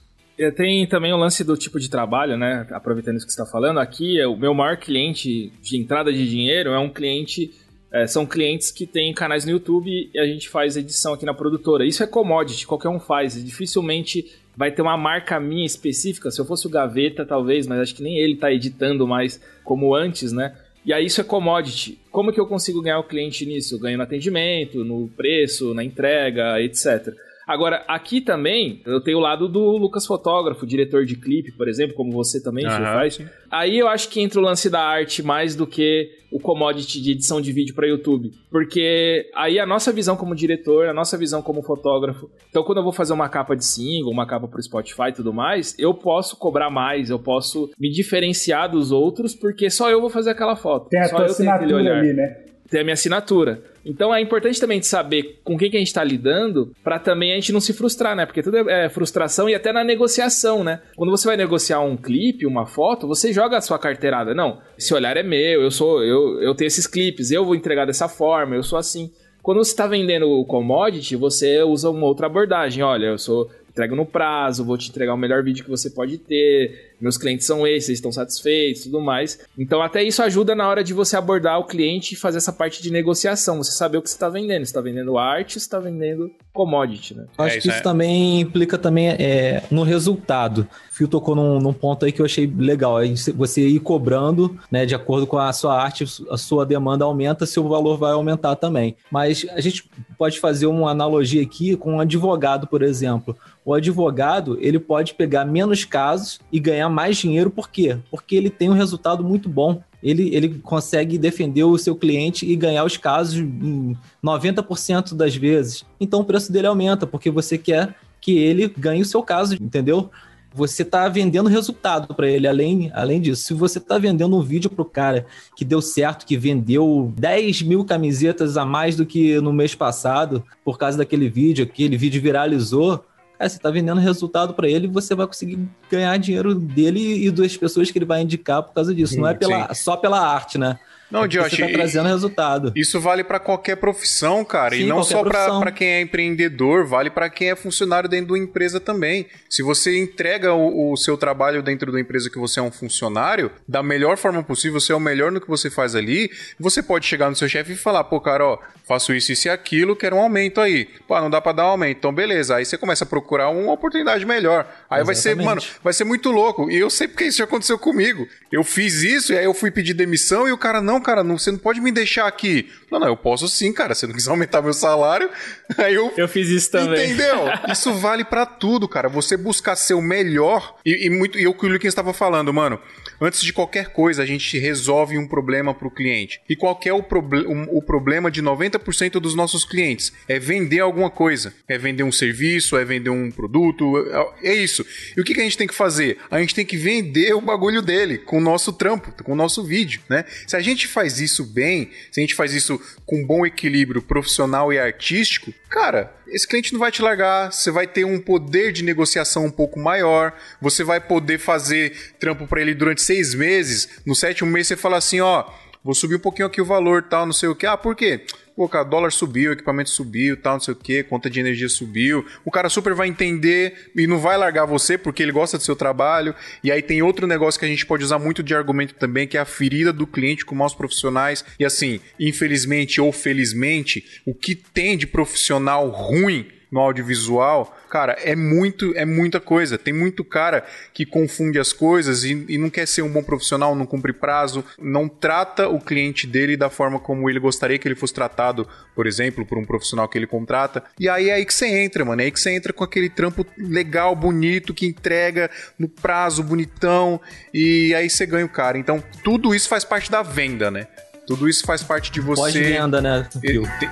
Tem também o lance do tipo de trabalho, né? Aproveitando isso que você está falando, aqui é o meu maior cliente de entrada de dinheiro é um cliente é, são clientes que têm canais no YouTube e a gente faz edição aqui na produtora. Isso é commodity, qualquer um faz. Dificilmente vai ter uma marca minha específica. Se eu fosse o Gaveta, talvez, mas acho que nem ele está editando mais como antes, né? E aí isso é commodity. Como que eu consigo ganhar o cliente nisso? Ganho no atendimento, no preço, na entrega, etc. Agora, aqui também, eu tenho o lado do Lucas Fotógrafo, diretor de clipe, por exemplo, como você também Aham, faz. Aí eu acho que entra o lance da arte mais do que o commodity de edição de vídeo para YouTube. Porque aí a nossa visão como diretor, a nossa visão como fotógrafo. Então, quando eu vou fazer uma capa de single, uma capa pro Spotify e tudo mais, eu posso cobrar mais, eu posso me diferenciar dos outros, porque só eu vou fazer aquela foto. Tem a só tua eu tenho aquele assinatura olhar ali, né? Ter a minha assinatura. Então é importante também saber com quem que a gente tá lidando pra também a gente não se frustrar, né? Porque tudo é é frustração e até na negociação, né? Quando você vai negociar um clipe, uma foto, você joga a sua carteirada. Não, esse olhar é meu, eu sou, eu, eu tenho esses clipes, eu vou entregar dessa forma, eu sou assim. Quando você tá vendendo o commodity, você usa uma outra abordagem. Olha, eu sou entrego no prazo, vou te entregar o melhor vídeo que você pode ter, meus clientes são esses, eles estão satisfeitos, tudo mais. Então até isso ajuda na hora de você abordar o cliente e fazer essa parte de negociação, você saber o que você está vendendo, você está vendendo arte, você está vendendo commodity, né? Eu Acho É, que isso isso é- também implica também é, no resultado. Fio tocou num, num ponto aí que eu achei legal. Você ir cobrando, né, de acordo com a sua arte, a sua demanda aumenta, seu valor vai aumentar também. Mas a gente pode fazer uma analogia aqui com um advogado, por exemplo. O advogado, ele pode pegar menos casos e ganhar mais dinheiro, por quê? Porque ele tem um resultado muito bom. Ele, ele consegue defender o seu cliente e ganhar os casos em 90% das vezes. Então o preço dele aumenta, porque você quer que ele ganhe o seu caso, entendeu? Você está vendendo resultado para ele, além, além disso. Se você está vendendo um vídeo para o cara que deu certo, que vendeu 10 mil camisetas a mais do que no mês passado, por causa daquele vídeo, aquele vídeo viralizou, cara, você está vendendo resultado para ele e você vai conseguir ganhar dinheiro dele e das pessoas que ele vai indicar por causa disso. Não é pela, só pela arte, né? Não, Josh, você e- trazendo resultado. Isso vale pra qualquer profissão, cara, e Sim, não qualquer só pra quem é empreendedor, vale pra quem é funcionário dentro de uma empresa também. Se você entrega o, o seu trabalho dentro da empresa que você é um funcionário, da melhor forma possível, você é o melhor no que você faz ali, você pode chegar no seu chefe e falar, pô, cara, ó, faço isso, isso e aquilo, quero um aumento aí. Pô, não dá pra dar um aumento, então beleza. Aí você começa a procurar uma oportunidade melhor. Aí vai ser, mano, vai ser muito louco. E eu sei porque isso já aconteceu comigo. Eu fiz isso e aí eu fui pedir demissão e o cara, não, cara, não, você não pode me deixar aqui. Não, não, eu posso sim, cara. Se não quiser aumentar meu salário, aí eu. Eu fiz isso também. Entendeu? Isso vale pra tudo, cara. Você buscar ser o melhor. E, e muito, e o que o Luquinhas estava falando, mano. Antes de qualquer coisa, a gente resolve um problema pro cliente. E qual é o, proble um- o problema de 90% dos nossos clientes? É vender alguma coisa. É vender um serviço, é vender um produto. É, é isso. E o que, que a gente tem que fazer? A gente tem que vender o bagulho dele com o nosso trampo, com o nosso vídeo, né? Se a gente faz isso bem, se a gente faz isso com bom equilíbrio profissional e artístico, cara, esse cliente não vai te largar, você vai ter um poder de negociação um pouco maior, você vai poder fazer trampo pra ele durante seis meses, no sétimo mês você fala assim, ó, vou subir um pouquinho aqui o valor, tal, não sei o que. Ah, por quê? Pô, cara, dólar subiu, equipamento subiu, tal, não sei o que, conta de energia subiu. O cara super vai entender e não vai largar você porque ele gosta do seu trabalho. E aí tem outro negócio que a gente pode usar muito de argumento também, que é a ferida do cliente com maus profissionais. E assim, infelizmente ou felizmente, o que tem de profissional ruim no audiovisual, cara, é muito, é muita coisa. Tem muito cara que confunde as coisas e, e não quer ser um bom profissional, não cumpre prazo, não trata o cliente dele da forma como ele gostaria que ele fosse tratado, por exemplo, por um profissional que ele contrata. E aí é aí que você entra, mano. É aí que você entra com aquele trampo legal, bonito, que entrega no prazo, bonitão, e aí você ganha o cara. Então, tudo isso faz parte da venda, né? Tudo isso faz parte de você. Pós-venda, né?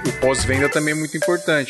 O pós-venda também é muito importante.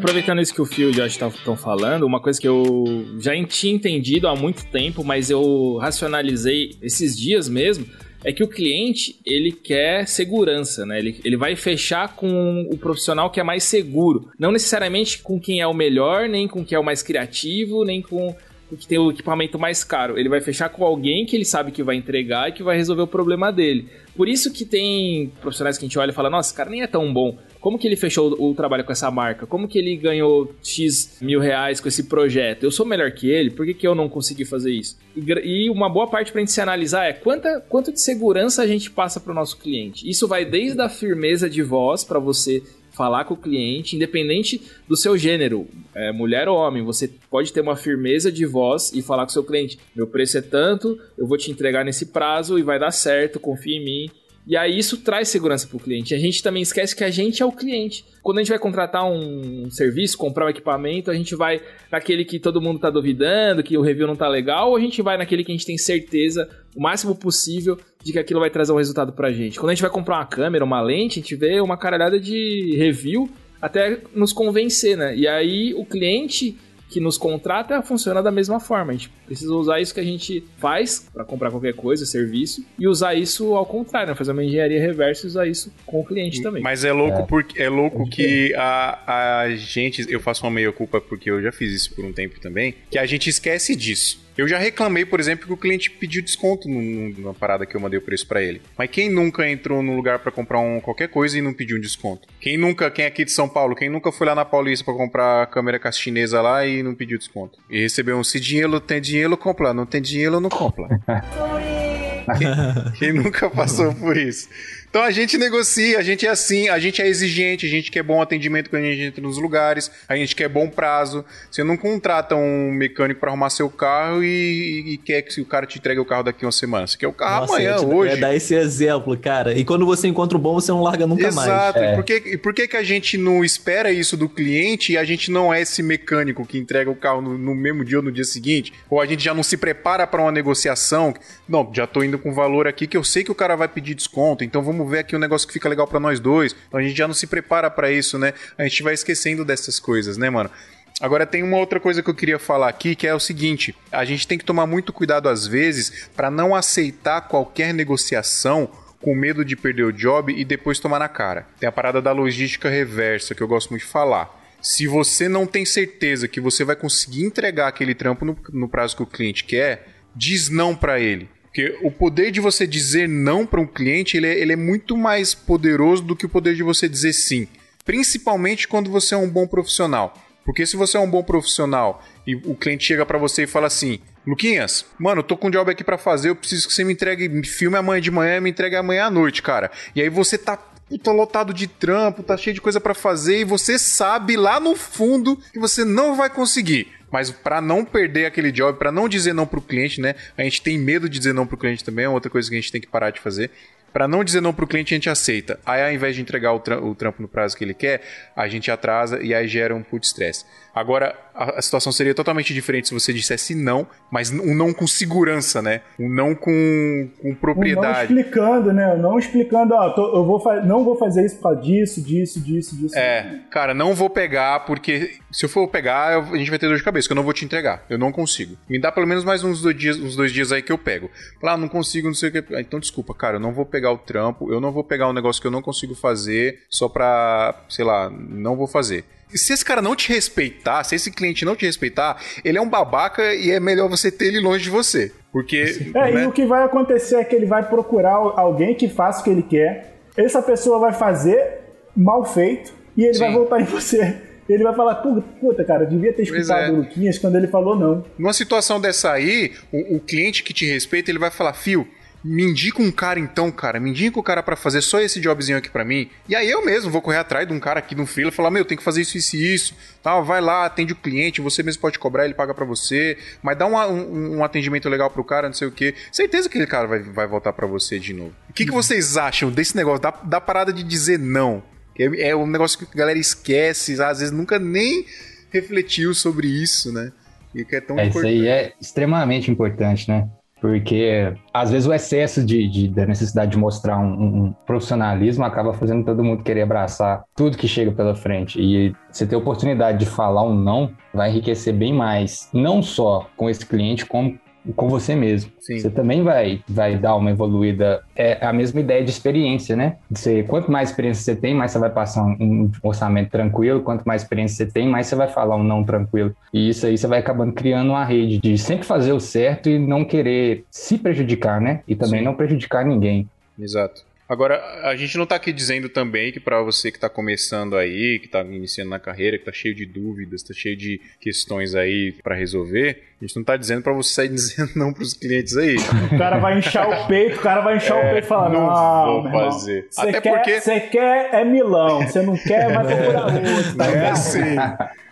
aproveitando isso que o Phil e o Josh estão falando, uma coisa que eu já tinha entendido há muito tempo, mas eu racionalizei esses dias mesmo, é que o cliente, ele quer segurança, né? Ele, ele vai fechar com o profissional que é mais seguro. Não necessariamente com quem é o melhor, nem com quem é o mais criativo, nem com o que tem o equipamento mais caro. Ele vai fechar com alguém que ele sabe que vai entregar e que vai resolver o problema dele. Por isso que tem profissionais que a gente olha e fala, nossa, esse cara nem é tão bom. Como que ele fechou o, trabalho com essa marca? Como que ele ganhou X mil reais com esse projeto? Eu sou melhor que ele, por que, que eu não consegui fazer isso? E, e uma boa parte para a gente se analisar é quanta, quanto de segurança a gente passa para o nosso cliente. Isso vai desde a firmeza de voz para você falar com o cliente, independente do seu gênero, é, mulher ou homem, você pode ter uma firmeza de voz e falar com o seu cliente: meu preço é tanto, eu vou te entregar nesse prazo e vai dar certo, confia em mim. E aí isso traz segurança para o cliente. A gente também esquece que a gente é o cliente. Quando a gente vai contratar um serviço, comprar um equipamento, a gente vai naquele que todo mundo está duvidando, que o review não está legal, ou a gente vai naquele que a gente tem certeza o máximo possível de que aquilo vai trazer um resultado para a gente. Quando a gente vai comprar uma câmera, uma lente, a gente vê uma caralhada de review até nos convencer, né? E aí o cliente que nos contrata funciona da mesma forma. A gente precisa usar isso que a gente faz para comprar qualquer coisa, serviço, e usar isso ao contrário, né? fazer uma engenharia reversa e usar isso com o cliente também. Mas é louco é. porque é louco que a, a gente, eu faço uma meia culpa porque eu já fiz isso por um tempo também, que a gente esquece disso. Eu já reclamei, por exemplo, que o cliente pediu desconto numa parada que eu mandei o preço para ele. Mas quem nunca entrou no lugar para comprar um, qualquer coisa e não pediu um desconto? Quem nunca, quem é aqui de São Paulo, quem nunca foi lá na Paulista para comprar a câmera chinesa lá e não pediu desconto? E recebeu um, se dinheiro tem dinheiro, compra. Não tem dinheiro, não compra. quem, quem nunca passou por isso? Então a gente negocia, a gente é assim, a gente é exigente, a gente quer bom atendimento quando a gente entra nos lugares, a gente quer bom prazo. Você não contrata um mecânico para arrumar seu carro e, e, quer que o cara te entregue o carro daqui uma semana. Você quer o carro Nossa, amanhã, hoje. É dar esse exemplo, cara. E quando você encontra o bom, você não larga nunca Exato. mais. Exato. É. E por, que, por que, que a gente não espera isso do cliente e a gente não é esse mecânico que entrega o carro no, no mesmo dia ou no dia seguinte? Ou a gente já não se prepara para uma negociação? Não, já tô indo com valor aqui que eu sei que o cara vai pedir desconto, então vamos ver aqui um negócio que fica legal para nós dois. Então a gente já não se prepara para isso, né? A gente vai esquecendo dessas coisas, né, mano? Agora tem uma outra coisa que eu queria falar aqui, que é o seguinte: a gente tem que tomar muito cuidado às vezes para não aceitar qualquer negociação com medo de perder o job e depois tomar na cara. Tem a parada da logística reversa que eu gosto muito de falar. Se você não tem certeza que você vai conseguir entregar aquele trampo no, no prazo que o cliente quer, diz não para ele. Porque o poder de você dizer não para um cliente, ele é, ele é muito mais poderoso do que o poder de você dizer sim. Principalmente quando você é um bom profissional. Porque se você é um bom profissional e o cliente chega para você e fala assim: Luquinhas, mano, eu tô com um job aqui para fazer, eu preciso que você me entregue filme amanhã de manhã e me entregue amanhã à noite, cara. E aí você tá puta lotado de trampo, tá cheio de coisa para fazer e você sabe lá no fundo que você não vai conseguir. Mas para não perder aquele job, para não dizer não pro cliente, né? A gente tem medo de dizer não pro cliente também, é outra coisa que a gente tem que parar de fazer. Para não dizer não pro cliente, a gente aceita. Aí, ao invés de entregar o, trampo no prazo que ele quer, a gente atrasa e aí gera um puto estresse. Agora, a, a, situação seria totalmente diferente se você dissesse não, mas um não com segurança, né? Um não com, com propriedade. Um não explicando, né? Não explicando, ó, tô, eu vou não vou fazer isso por disso, disso, disso, disso. É, cara, não vou pegar, porque se eu for pegar, eu, a gente vai ter dor de cabeça, que eu não vou te entregar. Eu não consigo. Me dá pelo menos mais uns dois dias, uns dois dias aí que eu pego. Lá, ah, não consigo, não sei o que. Ah, então, desculpa, cara, eu não vou pegar o trampo, eu não vou pegar um negócio que eu não consigo fazer só pra, sei lá, não vou fazer se esse cara não te respeitar, se esse cliente não te respeitar, ele é um babaca e é melhor você ter ele longe de você. Porque. É, né? e o que vai acontecer é que ele vai procurar alguém que faça o que ele quer, essa pessoa vai fazer mal feito e ele Sim. vai voltar em você. Ele vai falar, puta, cara, devia ter escutado é. o Luquinhas quando ele falou não. Numa situação dessa aí, o, o cliente que te respeita, ele vai falar, fio, me indica um cara então, cara, me indica o um cara para fazer só esse jobzinho aqui para mim. E aí eu mesmo vou correr atrás de um cara aqui no freela e falar, meu, tem que fazer isso, isso e isso. Tal, vai lá, atende o cliente, você mesmo pode cobrar, ele paga para você. Mas dá um, um, um, atendimento legal pro cara, não sei o quê. Certeza que aquele cara vai, vai voltar para você de novo. O que, que vocês acham desse negócio, da, da parada de dizer não? É, é um negócio que a galera esquece, às vezes nunca nem refletiu sobre isso, né? E que é tão é, importante. Isso aí é extremamente importante, né? Porque às vezes o excesso de, de da necessidade de mostrar um, um, profissionalismo acaba fazendo todo mundo querer abraçar tudo que chega pela frente. E você ter oportunidade de falar um não vai enriquecer bem mais, não só com esse cliente, como com você mesmo. Sim. Você também vai, vai dar uma evoluída. É a mesma ideia de experiência, né? Você, quanto mais experiência você tem, mais você vai passar um, orçamento tranquilo. Quanto mais experiência você tem, mais você vai falar um não tranquilo. E isso aí você vai acabando criando uma rede de sempre fazer o certo e não querer se prejudicar, né? E também Sim. não prejudicar ninguém. Exato. Agora, a gente não está aqui dizendo também que para você que está começando aí, que está iniciando na carreira, que está cheio de dúvidas, está cheio de questões aí para resolver, a gente não está dizendo para você sair dizendo não para os clientes aí. O cara vai inchar o peito, o cara vai inchar é, o peito e falar, não, não vou fazer. Até quer, porque você quer é Milão, você não quer, vai procurar outro, tá É assim.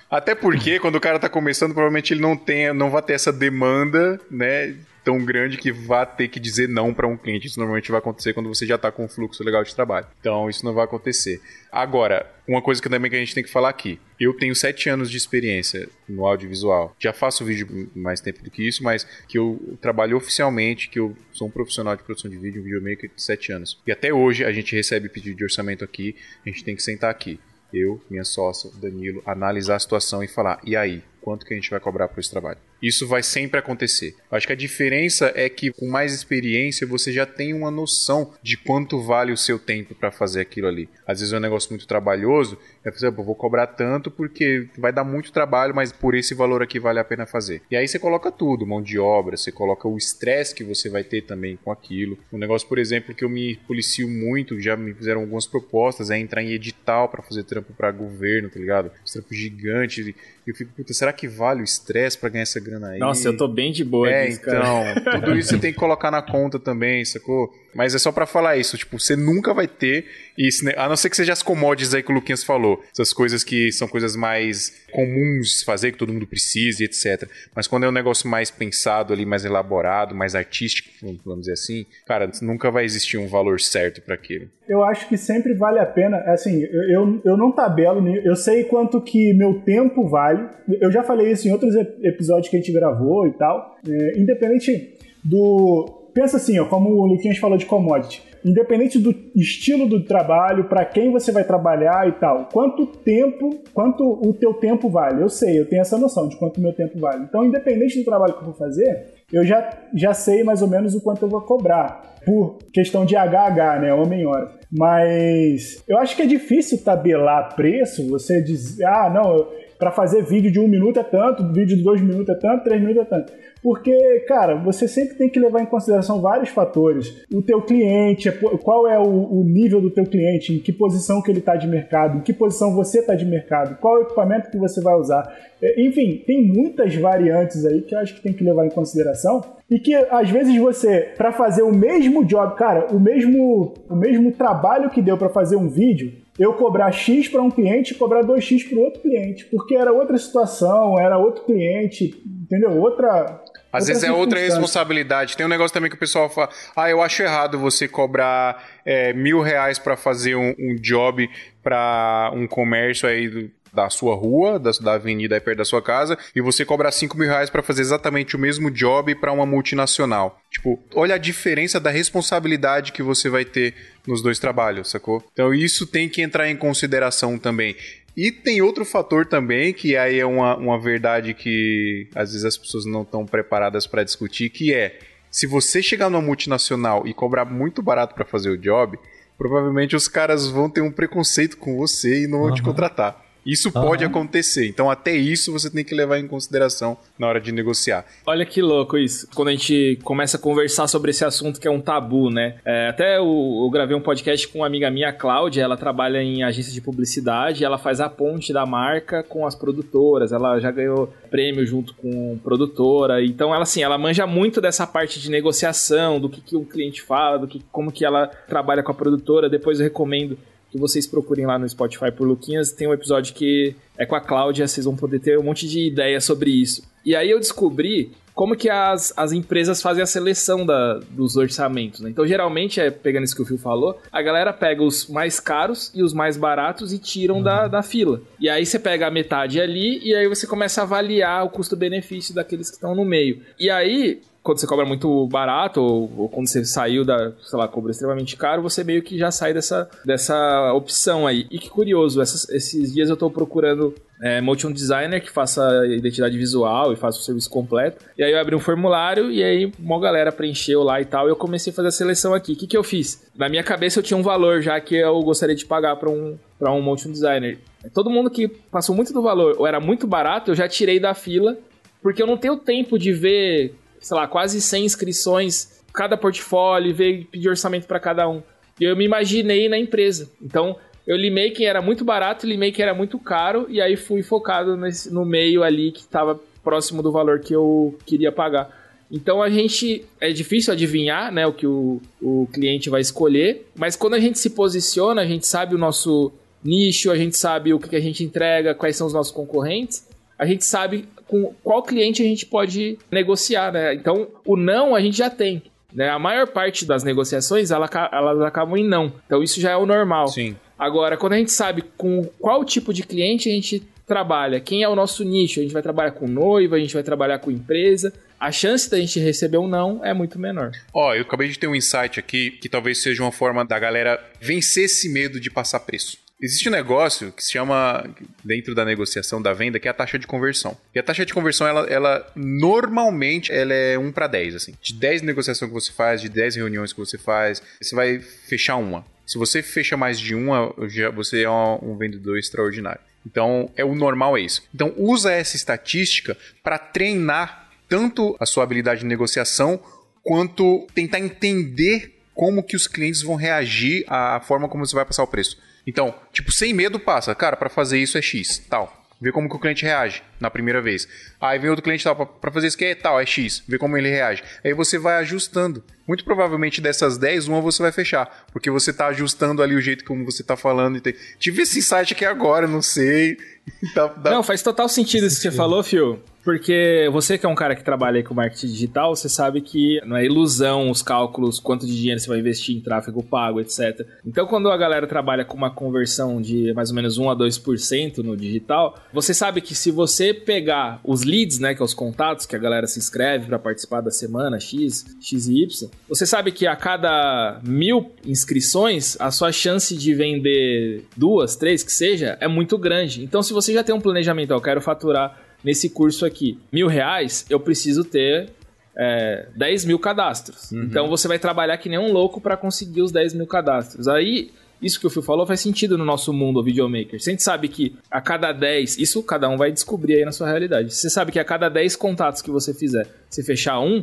Até porque quando o cara está começando, provavelmente ele não tem, não vai ter essa demanda, né, tão grande que vá ter que dizer não para um cliente. Isso normalmente vai acontecer quando você já está com um fluxo legal de trabalho. Então, isso não vai acontecer. Agora, uma coisa que também que a gente tem que falar aqui. Eu tenho sete anos de experiência no audiovisual. Já faço vídeo mais tempo do que isso, mas que eu trabalho oficialmente, que eu sou um profissional de produção de vídeo, um videomaker de sete anos. E até hoje a gente recebe pedido de orçamento aqui, a gente tem que sentar aqui. Eu, minha sócia, Danilo, analisar a situação e falar: e aí? Quanto que a gente vai cobrar por esse trabalho? Isso vai sempre acontecer. Acho que a diferença é que com mais experiência você já tem uma noção de quanto vale o seu tempo para fazer aquilo ali. Às vezes é um negócio muito trabalhoso, por exemplo, vou cobrar tanto porque vai dar muito trabalho, mas por esse valor aqui vale a pena fazer. E aí você coloca tudo, mão de obra, você coloca o estresse que você vai ter também com aquilo. Um negócio, por exemplo, que eu me policio muito, já me fizeram algumas propostas, é entrar em edital para fazer trampo para governo, tá ligado? Trampo gigante. Eu fico, puta, será que vale o estresse para ganhar essa grana aí. Nossa, eu tô bem de boa É, disso, então, tudo isso você tem que colocar na conta também, sacou? Mas é só para falar isso, tipo, você nunca vai ter isso, a não ser que seja as commodities aí que o Luquinhas falou, essas coisas que são coisas mais comuns fazer, que todo mundo precisa e etc. Mas quando é um negócio mais pensado ali, mais elaborado, mais artístico, vamos dizer assim, cara, nunca vai existir um valor certo para aquilo. Eu acho que sempre vale a pena, assim, eu, eu não tabelo, eu sei quanto que meu tempo vale, eu já falei isso em outros episódios que a gente gravou e tal, é, independente do... Pensa assim, ó, como o Luquinhas falou de commodity independente do estilo do trabalho, para quem você vai trabalhar e tal, quanto tempo, quanto o teu tempo vale? Eu sei, eu tenho essa noção de quanto o meu tempo vale. Então, independente do trabalho que eu vou fazer, eu já, já sei mais ou menos o quanto eu vou cobrar, por questão de HH, né, homem-hora. Mas eu acho que é difícil tabelar preço, você dizer, ah, não, para fazer vídeo de um minuto é tanto, vídeo de dois minutos é tanto, três minutos é tanto. Porque, cara, você sempre tem que levar em consideração vários fatores. O teu cliente, qual é o, nível do teu cliente, em que posição que ele está de mercado, em que posição você está de mercado, qual é o equipamento que você vai usar. É, enfim, tem muitas variantes aí que eu acho que tem que levar em consideração. E que às vezes você, para fazer o mesmo job, cara, o mesmo, o mesmo trabalho que deu para fazer um vídeo, eu cobrar X para um cliente e cobrar 2X para outro cliente, porque era outra situação, era outro cliente, entendeu? Outra. Às vezes é outra responsabilidade. Tem um negócio também que o pessoal fala: ah, eu acho errado você cobrar é, mil reais para fazer um, um job para um comércio aí do, da sua rua, da, da avenida aí perto da sua casa, e você cobrar 5 mil reais para fazer exatamente o mesmo job para uma multinacional. Tipo, olha a diferença da responsabilidade que você vai ter nos dois trabalhos, sacou? Então isso tem que entrar em consideração também. E tem outro fator também, que aí é uma, uma verdade que às vezes as pessoas não estão preparadas para discutir, que é se você chegar numa multinacional e cobrar muito barato para fazer o job, provavelmente os caras vão ter um preconceito com você e não vão uhum. te contratar. Isso uhum. pode acontecer. Então, até isso você tem que levar em consideração na hora de negociar. Olha que louco isso. Quando a gente começa a conversar sobre esse assunto que é um tabu, né? É, até eu, eu, gravei um podcast com uma amiga minha, Cláudia. Ela trabalha em agência de publicidade. ela faz a ponte da marca com as produtoras. Ela já ganhou prêmio junto com produtora. Então, ela assim, ela manja muito dessa parte de negociação, do que, que o cliente fala, do que como que ela trabalha com a produtora. Depois eu recomendo que vocês procurem lá no Spotify por Luquinhas. Tem um episódio que é com a Cláudia, vocês vão poder ter um monte de ideia sobre isso. E aí eu descobri como que as, as empresas fazem a seleção da, dos orçamentos. Né? Então, geralmente, é, pegando isso que o Phil falou, a galera pega os mais caros e os mais baratos e tiram uhum. da, da fila. E aí você pega a metade ali e aí você começa a avaliar o custo-benefício daqueles que estão no meio. E aí, quando você cobra muito barato ou, ou, quando você saiu da, sei lá, cobra extremamente caro, você meio que já sai dessa, dessa opção aí. E que curioso, essas, esses dias eu tô procurando é, motion designer que faça identidade visual e faça o serviço completo. E aí eu abri um formulário e aí uma galera preencheu lá e tal. E eu comecei a fazer a seleção aqui. O que, que eu fiz? Na minha cabeça eu tinha um valor já que eu gostaria de pagar para um, um motion designer. Todo mundo que passou muito do valor ou era muito barato, eu já tirei da fila, porque eu não tenho tempo de ver, sei lá, quase 100 inscrições, cada portfólio, ver pedir orçamento para cada um. E eu me imaginei na empresa. Então, eu limei quem era muito barato, limei quem era muito caro, e aí fui focado nesse, no meio ali que estava próximo do valor que eu queria pagar. Então a gente. É difícil adivinhar né, o que o, o cliente vai escolher, mas quando a gente se posiciona, a gente sabe o nosso nicho, a gente sabe o que a gente entrega, quais são os nossos concorrentes, a gente sabe com qual cliente a gente pode negociar, né? Então, o não a gente já tem. Né? A maior parte das negociações, ela, elas acabam em não. Então, isso já é o normal. Sim. Agora, quando a gente sabe com qual tipo de cliente a gente trabalha, quem é o nosso nicho, a gente vai trabalhar com noiva, a gente vai trabalhar com empresa, a chance da gente receber um não é muito menor. Ó, oh, eu acabei de ter um insight aqui que talvez seja uma forma da galera vencer esse medo de passar preço. Existe um negócio que se chama, dentro da negociação da venda, que é a taxa de conversão. E a taxa de conversão, ela, ela normalmente, ela é 1 para 10, assim. De 10 negociações que você faz, de 10 reuniões que você faz, você vai fechar uma. Se você fecha mais de uma, você é um vendedor extraordinário. Então, é o normal é isso. Então, usa essa estatística para treinar tanto a sua habilidade de negociação quanto tentar entender como que os clientes vão reagir à forma como você vai passar o preço. Então, tipo, sem medo passa. Cara, para fazer isso é X, tal. Vê como que o cliente reage na primeira vez. Aí vem outro cliente tal, para fazer isso que é tal, é X. Vê como ele reage. Aí você vai ajustando. Muito provavelmente dessas 10, uma você vai fechar. Porque você tá ajustando ali o jeito como você tá falando. Tive esse insight aqui agora, não sei. Tá, dá... Não, faz total sentido isso que você falou, Fio. Porque você que é um cara que trabalha com marketing digital, você sabe que não é ilusão os cálculos, quanto de dinheiro você vai investir em tráfego pago, etc. Então, quando a galera trabalha com uma conversão de mais ou menos 1 a 2% no digital, você sabe que se você pegar os leads, né, que é os contatos que a galera se inscreve para participar da semana X, X e Y, você sabe que a cada mil inscrições, a sua chance de vender duas, três, que seja, é muito grande. Então, se você já tem um planejamento, eu quero faturar nesse curso aqui mil reais, eu preciso ter é, 10 mil cadastros. Uhum. Então você vai trabalhar que nem um louco para conseguir os 10 mil cadastros. Aí, isso que o Phil falou faz sentido no nosso mundo videomaker. Gente sabe que a cada 10, isso cada um vai descobrir aí na sua realidade. Você sabe que a cada 10 contatos que você fizer, você fechar um,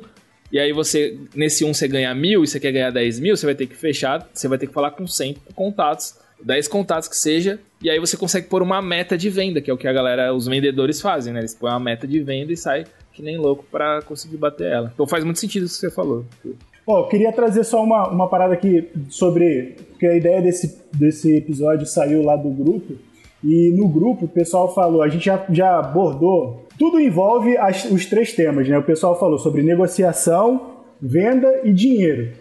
e aí você, nesse um você ganha mil e você quer ganhar 10 mil, você vai ter que fechar, você vai ter que falar com 100 contatos 10 contatos que seja, e aí você consegue pôr uma meta de venda, que é o que a galera, os vendedores fazem, né? Eles põem uma meta de venda e sai que nem louco para conseguir bater ela. Então faz muito sentido isso que você falou. Bom, eu queria trazer só uma, uma parada aqui sobre. Porque a ideia desse, desse episódio saiu lá do grupo. E no grupo o pessoal falou, a gente já, já abordou. Tudo envolve as, os três temas, né? O pessoal falou sobre negociação, venda e dinheiro.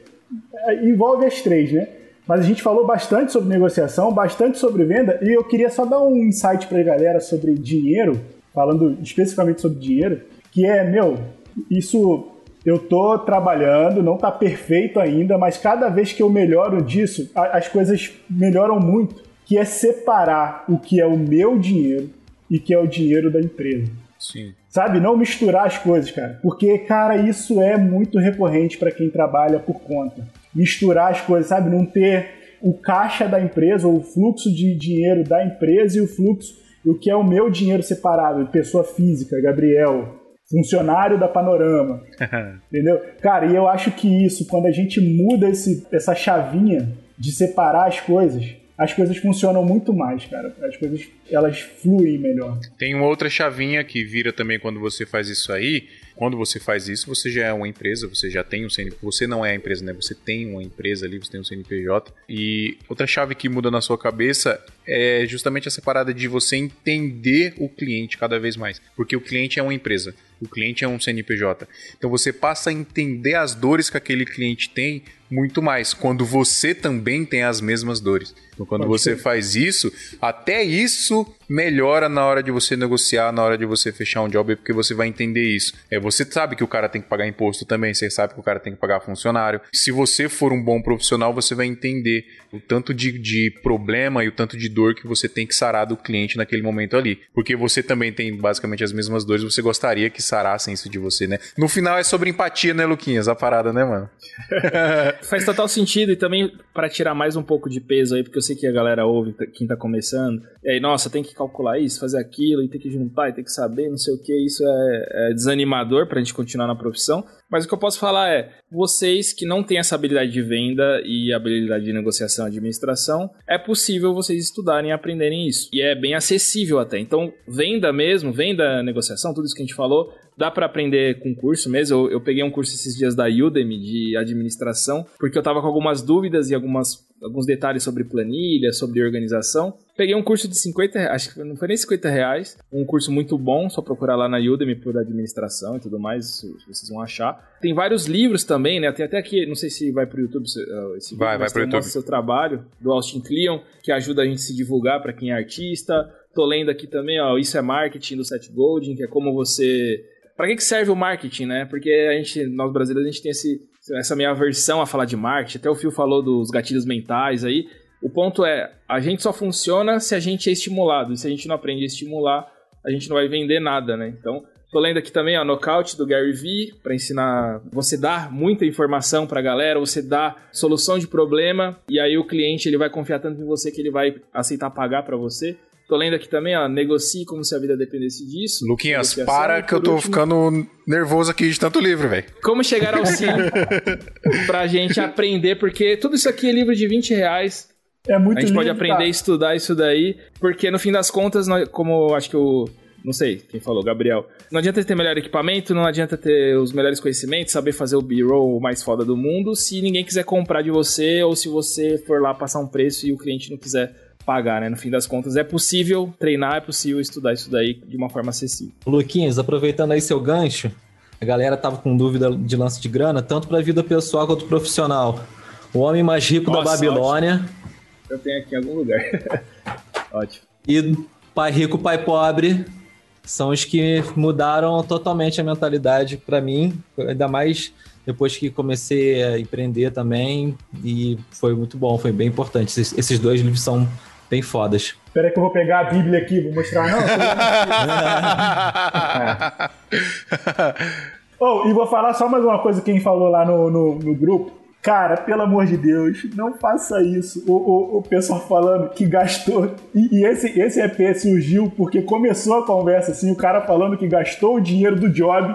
É, envolve as três, né? Mas a gente falou bastante sobre negociação, bastante sobre venda, e eu queria só dar um insight para a galera sobre dinheiro, falando especificamente sobre dinheiro, que é, meu, isso eu tô trabalhando, não tá perfeito ainda, mas cada vez que eu melhoro disso, as coisas melhoram muito, que é separar o que é o meu dinheiro e que é o dinheiro da empresa. Sim. Sabe? Não misturar as coisas, cara. Porque, cara, isso é muito recorrente para quem trabalha por conta misturar as coisas, sabe? Não ter o caixa da empresa ou o fluxo de dinheiro da empresa e o fluxo, o que é o meu dinheiro separado, pessoa física, Gabriel, funcionário da Panorama. entendeu? Cara, e eu acho que isso, quando a gente muda esse, essa chavinha de separar as coisas, as coisas funcionam muito mais, cara. As coisas elas fluem melhor. Tem uma outra chavinha que vira também quando você faz isso aí, quando você faz isso, você já é uma empresa, você já tem um CNPJ. Você não é a empresa, né? Você tem uma empresa ali, você tem um CNPJ. E outra chave que muda na sua cabeça é justamente essa parada de você entender o cliente cada vez mais. Porque o cliente é uma empresa, o cliente é um CNPJ. Então você passa a entender as dores que aquele cliente tem muito mais, quando você também tem as mesmas dores. Então, quando Pode você ser. faz isso, até isso melhora na hora de você negociar, na hora de você fechar um job, porque você vai entender isso. É, você sabe que o cara tem que pagar imposto também, você sabe que o cara tem que pagar funcionário. Se você for um bom profissional, você vai entender o tanto de, de problema e o tanto de dor que você tem que sarar do cliente naquele momento ali. Porque você também tem basicamente as mesmas dores, você gostaria que sarassem isso de você, né? No final é sobre empatia, né, Luquinhas? A parada, né, mano? Faz total sentido e também para tirar mais um pouco de peso aí, porque eu sei que a galera ouve quem tá começando. E aí, nossa, tem que calcular isso, fazer aquilo, e tem que juntar, e tem que saber, não sei o que. Isso é, é desanimador pra gente continuar na profissão. Mas o que eu posso falar é, vocês que não têm essa habilidade de venda e habilidade de negociação e administração, é possível vocês estudarem e aprenderem isso. E é bem acessível até. Então, venda mesmo, venda, negociação, tudo isso que a gente falou, dá para aprender com curso mesmo. Eu, eu, peguei um curso esses dias da Udemy de administração, porque eu tava com algumas dúvidas e algumas, alguns detalhes sobre planilha, sobre organização. Peguei um curso de 50 reais, acho que não foi nem 50 reais, um curso muito bom, só procurar lá na Udemy por administração e tudo mais, vocês vão achar. Tem vários livros também, né? Tem até aqui, não sei se vai pro YouTube uh, esse vídeo, vai, vai pro YouTube. seu trabalho, do Austin Kleon, que ajuda a gente a se divulgar para quem é artista. Tô lendo aqui também, ó, Isso é Marketing do Seth Godin, que é como você para que, que serve o marketing, né? Porque a gente, nós brasileiros, a gente tem esse, essa meia aversão a falar de marketing. Até o Fio falou dos gatilhos mentais aí. O ponto é, a gente só funciona se a gente é estimulado. E se a gente não aprende a estimular, a gente não vai vender nada, né? Então, tô lendo aqui também, ó, Knockout do Gary Vee, para ensinar você dar muita informação para a galera, você dar solução de problema, e aí o cliente ele vai confiar tanto em você que ele vai aceitar pagar para você. Tô lendo aqui também, ó, negocie como se a vida dependesse disso. Luquinhas, para que eu tô último, ficando nervoso aqui de tanto livro, velho. Como chegar ao sim pra gente aprender, porque tudo isso aqui é livro de 20 reais. É muito A gente livro, pode aprender e estudar isso daí, porque no fim das contas, como acho que o não sei quem falou, Gabriel. Não adianta ter melhor equipamento, não adianta ter os melhores conhecimentos, saber fazer o B-roll mais foda do mundo, se ninguém quiser comprar de você ou se você for lá passar um preço e o cliente não quiser pagar, né? No fim das contas, é possível treinar, é possível estudar isso daí de uma forma acessível. Luquinhas, aproveitando aí seu gancho, a galera tava com dúvida de lance de grana, tanto para a vida pessoal quanto profissional. O homem mais rico Nossa, da Babilônia. Ótimo. Eu tenho aqui em algum lugar. ótimo. E pai rico, pai pobre são os que mudaram totalmente a mentalidade para mim, ainda mais depois que comecei a empreender também e foi muito bom, foi bem importante. Esses, esses dois livros são bem fodas. Espera que eu vou pegar a Bíblia aqui, vou mostrar. Não, oh, e vou falar só mais uma coisa que quem falou lá no, no, no, grupo. Cara, pelo amor de Deus, não faça isso. O, o, o pessoal falando que gastou. E, e, esse, esse EP surgiu porque começou a conversa assim, o cara falando que gastou o dinheiro do job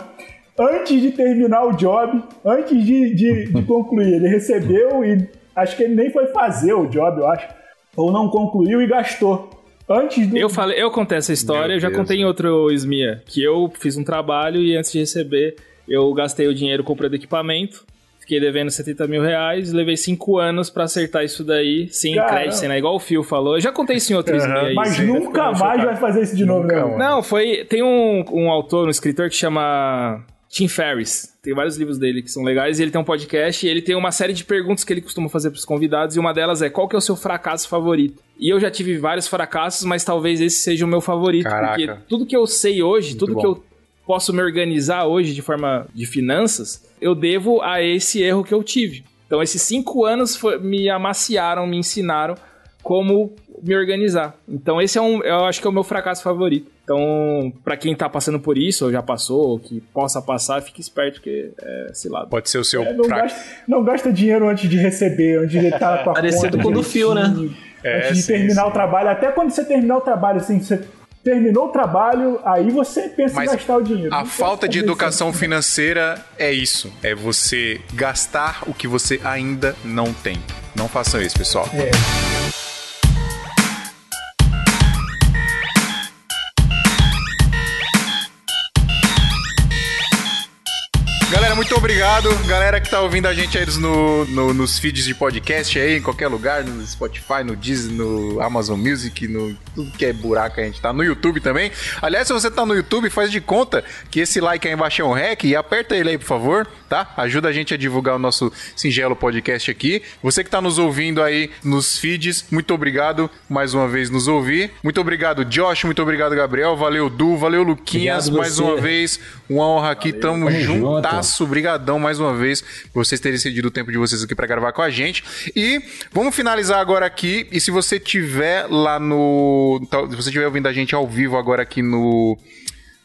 antes de terminar o job, antes de, de, de concluir. Ele recebeu e acho que ele nem foi fazer o job, eu acho ou não concluiu e gastou. Antes do... Eu falei, eu contei essa história, Meu eu já Deus contei em outro SMIA, que eu fiz um trabalho e antes de receber, eu gastei o dinheiro comprando equipamento, fiquei devendo 70 mil reais, levei 5 anos para acertar isso daí, sem Caramba. crédito, né? Igual o Phil falou. Eu já contei isso em outro uhum. SMIA. Mas nunca mais vai fazer isso de novo, não. Não, foi... Tem um, um autor, um escritor que chama Tim Ferriss. Tem vários livros dele que são legais e ele tem um podcast e ele tem uma série de perguntas que ele costuma fazer para os convidados e uma delas é qual que é o seu fracasso favorito? E eu já tive vários fracassos, mas talvez esse seja o meu favorito, Caraca. porque tudo que eu sei hoje, Muito tudo bom. que eu posso me organizar hoje de forma de finanças, eu devo a esse erro que eu tive. Então esses cinco anos foi, me amaciaram, me ensinaram como me organizar. Então esse é um, eu acho que é o meu fracasso favorito. Então, para quem tá passando por isso, ou já passou, ou que possa passar, fique esperto que é cilado. Pode ser o seu é, não, gasta, não, gasta, dinheiro antes de receber, antes de estar com a Parecido com o do fio, né? É, antes de sim, terminar sim. o trabalho. Até quando você terminar o trabalho, assim, você terminou o trabalho, aí você pensa Mas em gastar o dinheiro. A falta de educação financeira é isso. É você gastar o que você ainda não tem. Não façam isso, pessoal. É. muito obrigado. Galera que tá ouvindo a gente aí no, no- nos feeds de podcast aí, em qualquer lugar, no Spotify, no Disney, no Amazon Music, no tudo que é buraco a gente tá. No YouTube também. Aliás, se você tá no YouTube, faz de conta que esse like aí embaixo é um rec e aperta ele aí, por favor, tá? Ajuda a gente a divulgar o nosso singelo podcast aqui. Você que tá nos ouvindo aí nos feeds, muito obrigado mais uma vez nos ouvir. Muito obrigado, Josh, muito obrigado, Gabriel. Valeu, Du, valeu, Luquinhas, Obrigado mais uma vez. Uma honra aqui, tamo, tamo juntasso. Obrigadão mais uma vez por vocês terem cedido o tempo de vocês aqui pra gravar com a gente. E vamos finalizar agora aqui. E se você tiver lá no. Se você estiver ouvindo a gente ao vivo agora aqui no.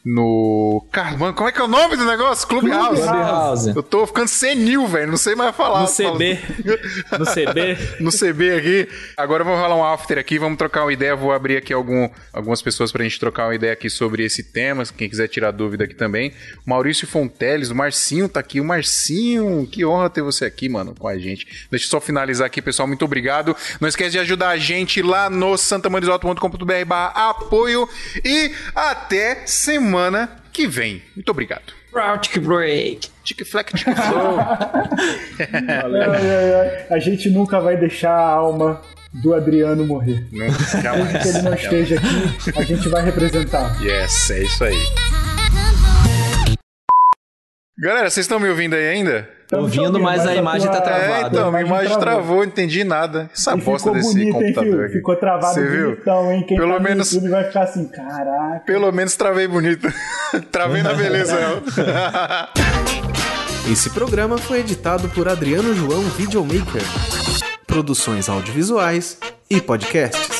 No. Mano, como é que é o nome do negócio? Clubhouse. Clubhouse. Eu tô ficando senil, velho. Não sei mais falar. No CB. No CB. no CB aqui. Agora vamos rolar um after aqui, vamos trocar uma ideia. Vou abrir aqui algum, algumas pessoas pra gente trocar uma ideia aqui sobre esse tema. Quem quiser tirar dúvida aqui também. Maurício Fonteles, o Marcinho tá aqui. O Marcinho, que honra ter você aqui, mano, com a gente. Deixa eu só finalizar aqui, pessoal. Muito obrigado. Não esquece de ajudar a gente lá no santamanisalto.com.br barra apoio. E até semana que vem. Muito obrigado. Route break. Tic fleck, tic flow. A gente nunca vai deixar a alma do Adriano morrer. Não, Mesmo que ele jamais. não esteja aqui, a gente vai representar. Yes, é isso aí. Galera, vocês estão me ouvindo aí ainda? Ouvindo, mas a imagem tá travada. É, então, a imagem travou, travou. não entendi nada. Essa E bosta ficou desse bonito, hein, computador filho? aqui. Ficou travado Você viu? bonitão, hein? Quem Pelo tá no menos- YouTube vai ficar assim, caraca. Pelo menos travei bonito. travei na beleza. Esse programa foi editado por Adriano João Videomaker. Produções audiovisuais e podcasts.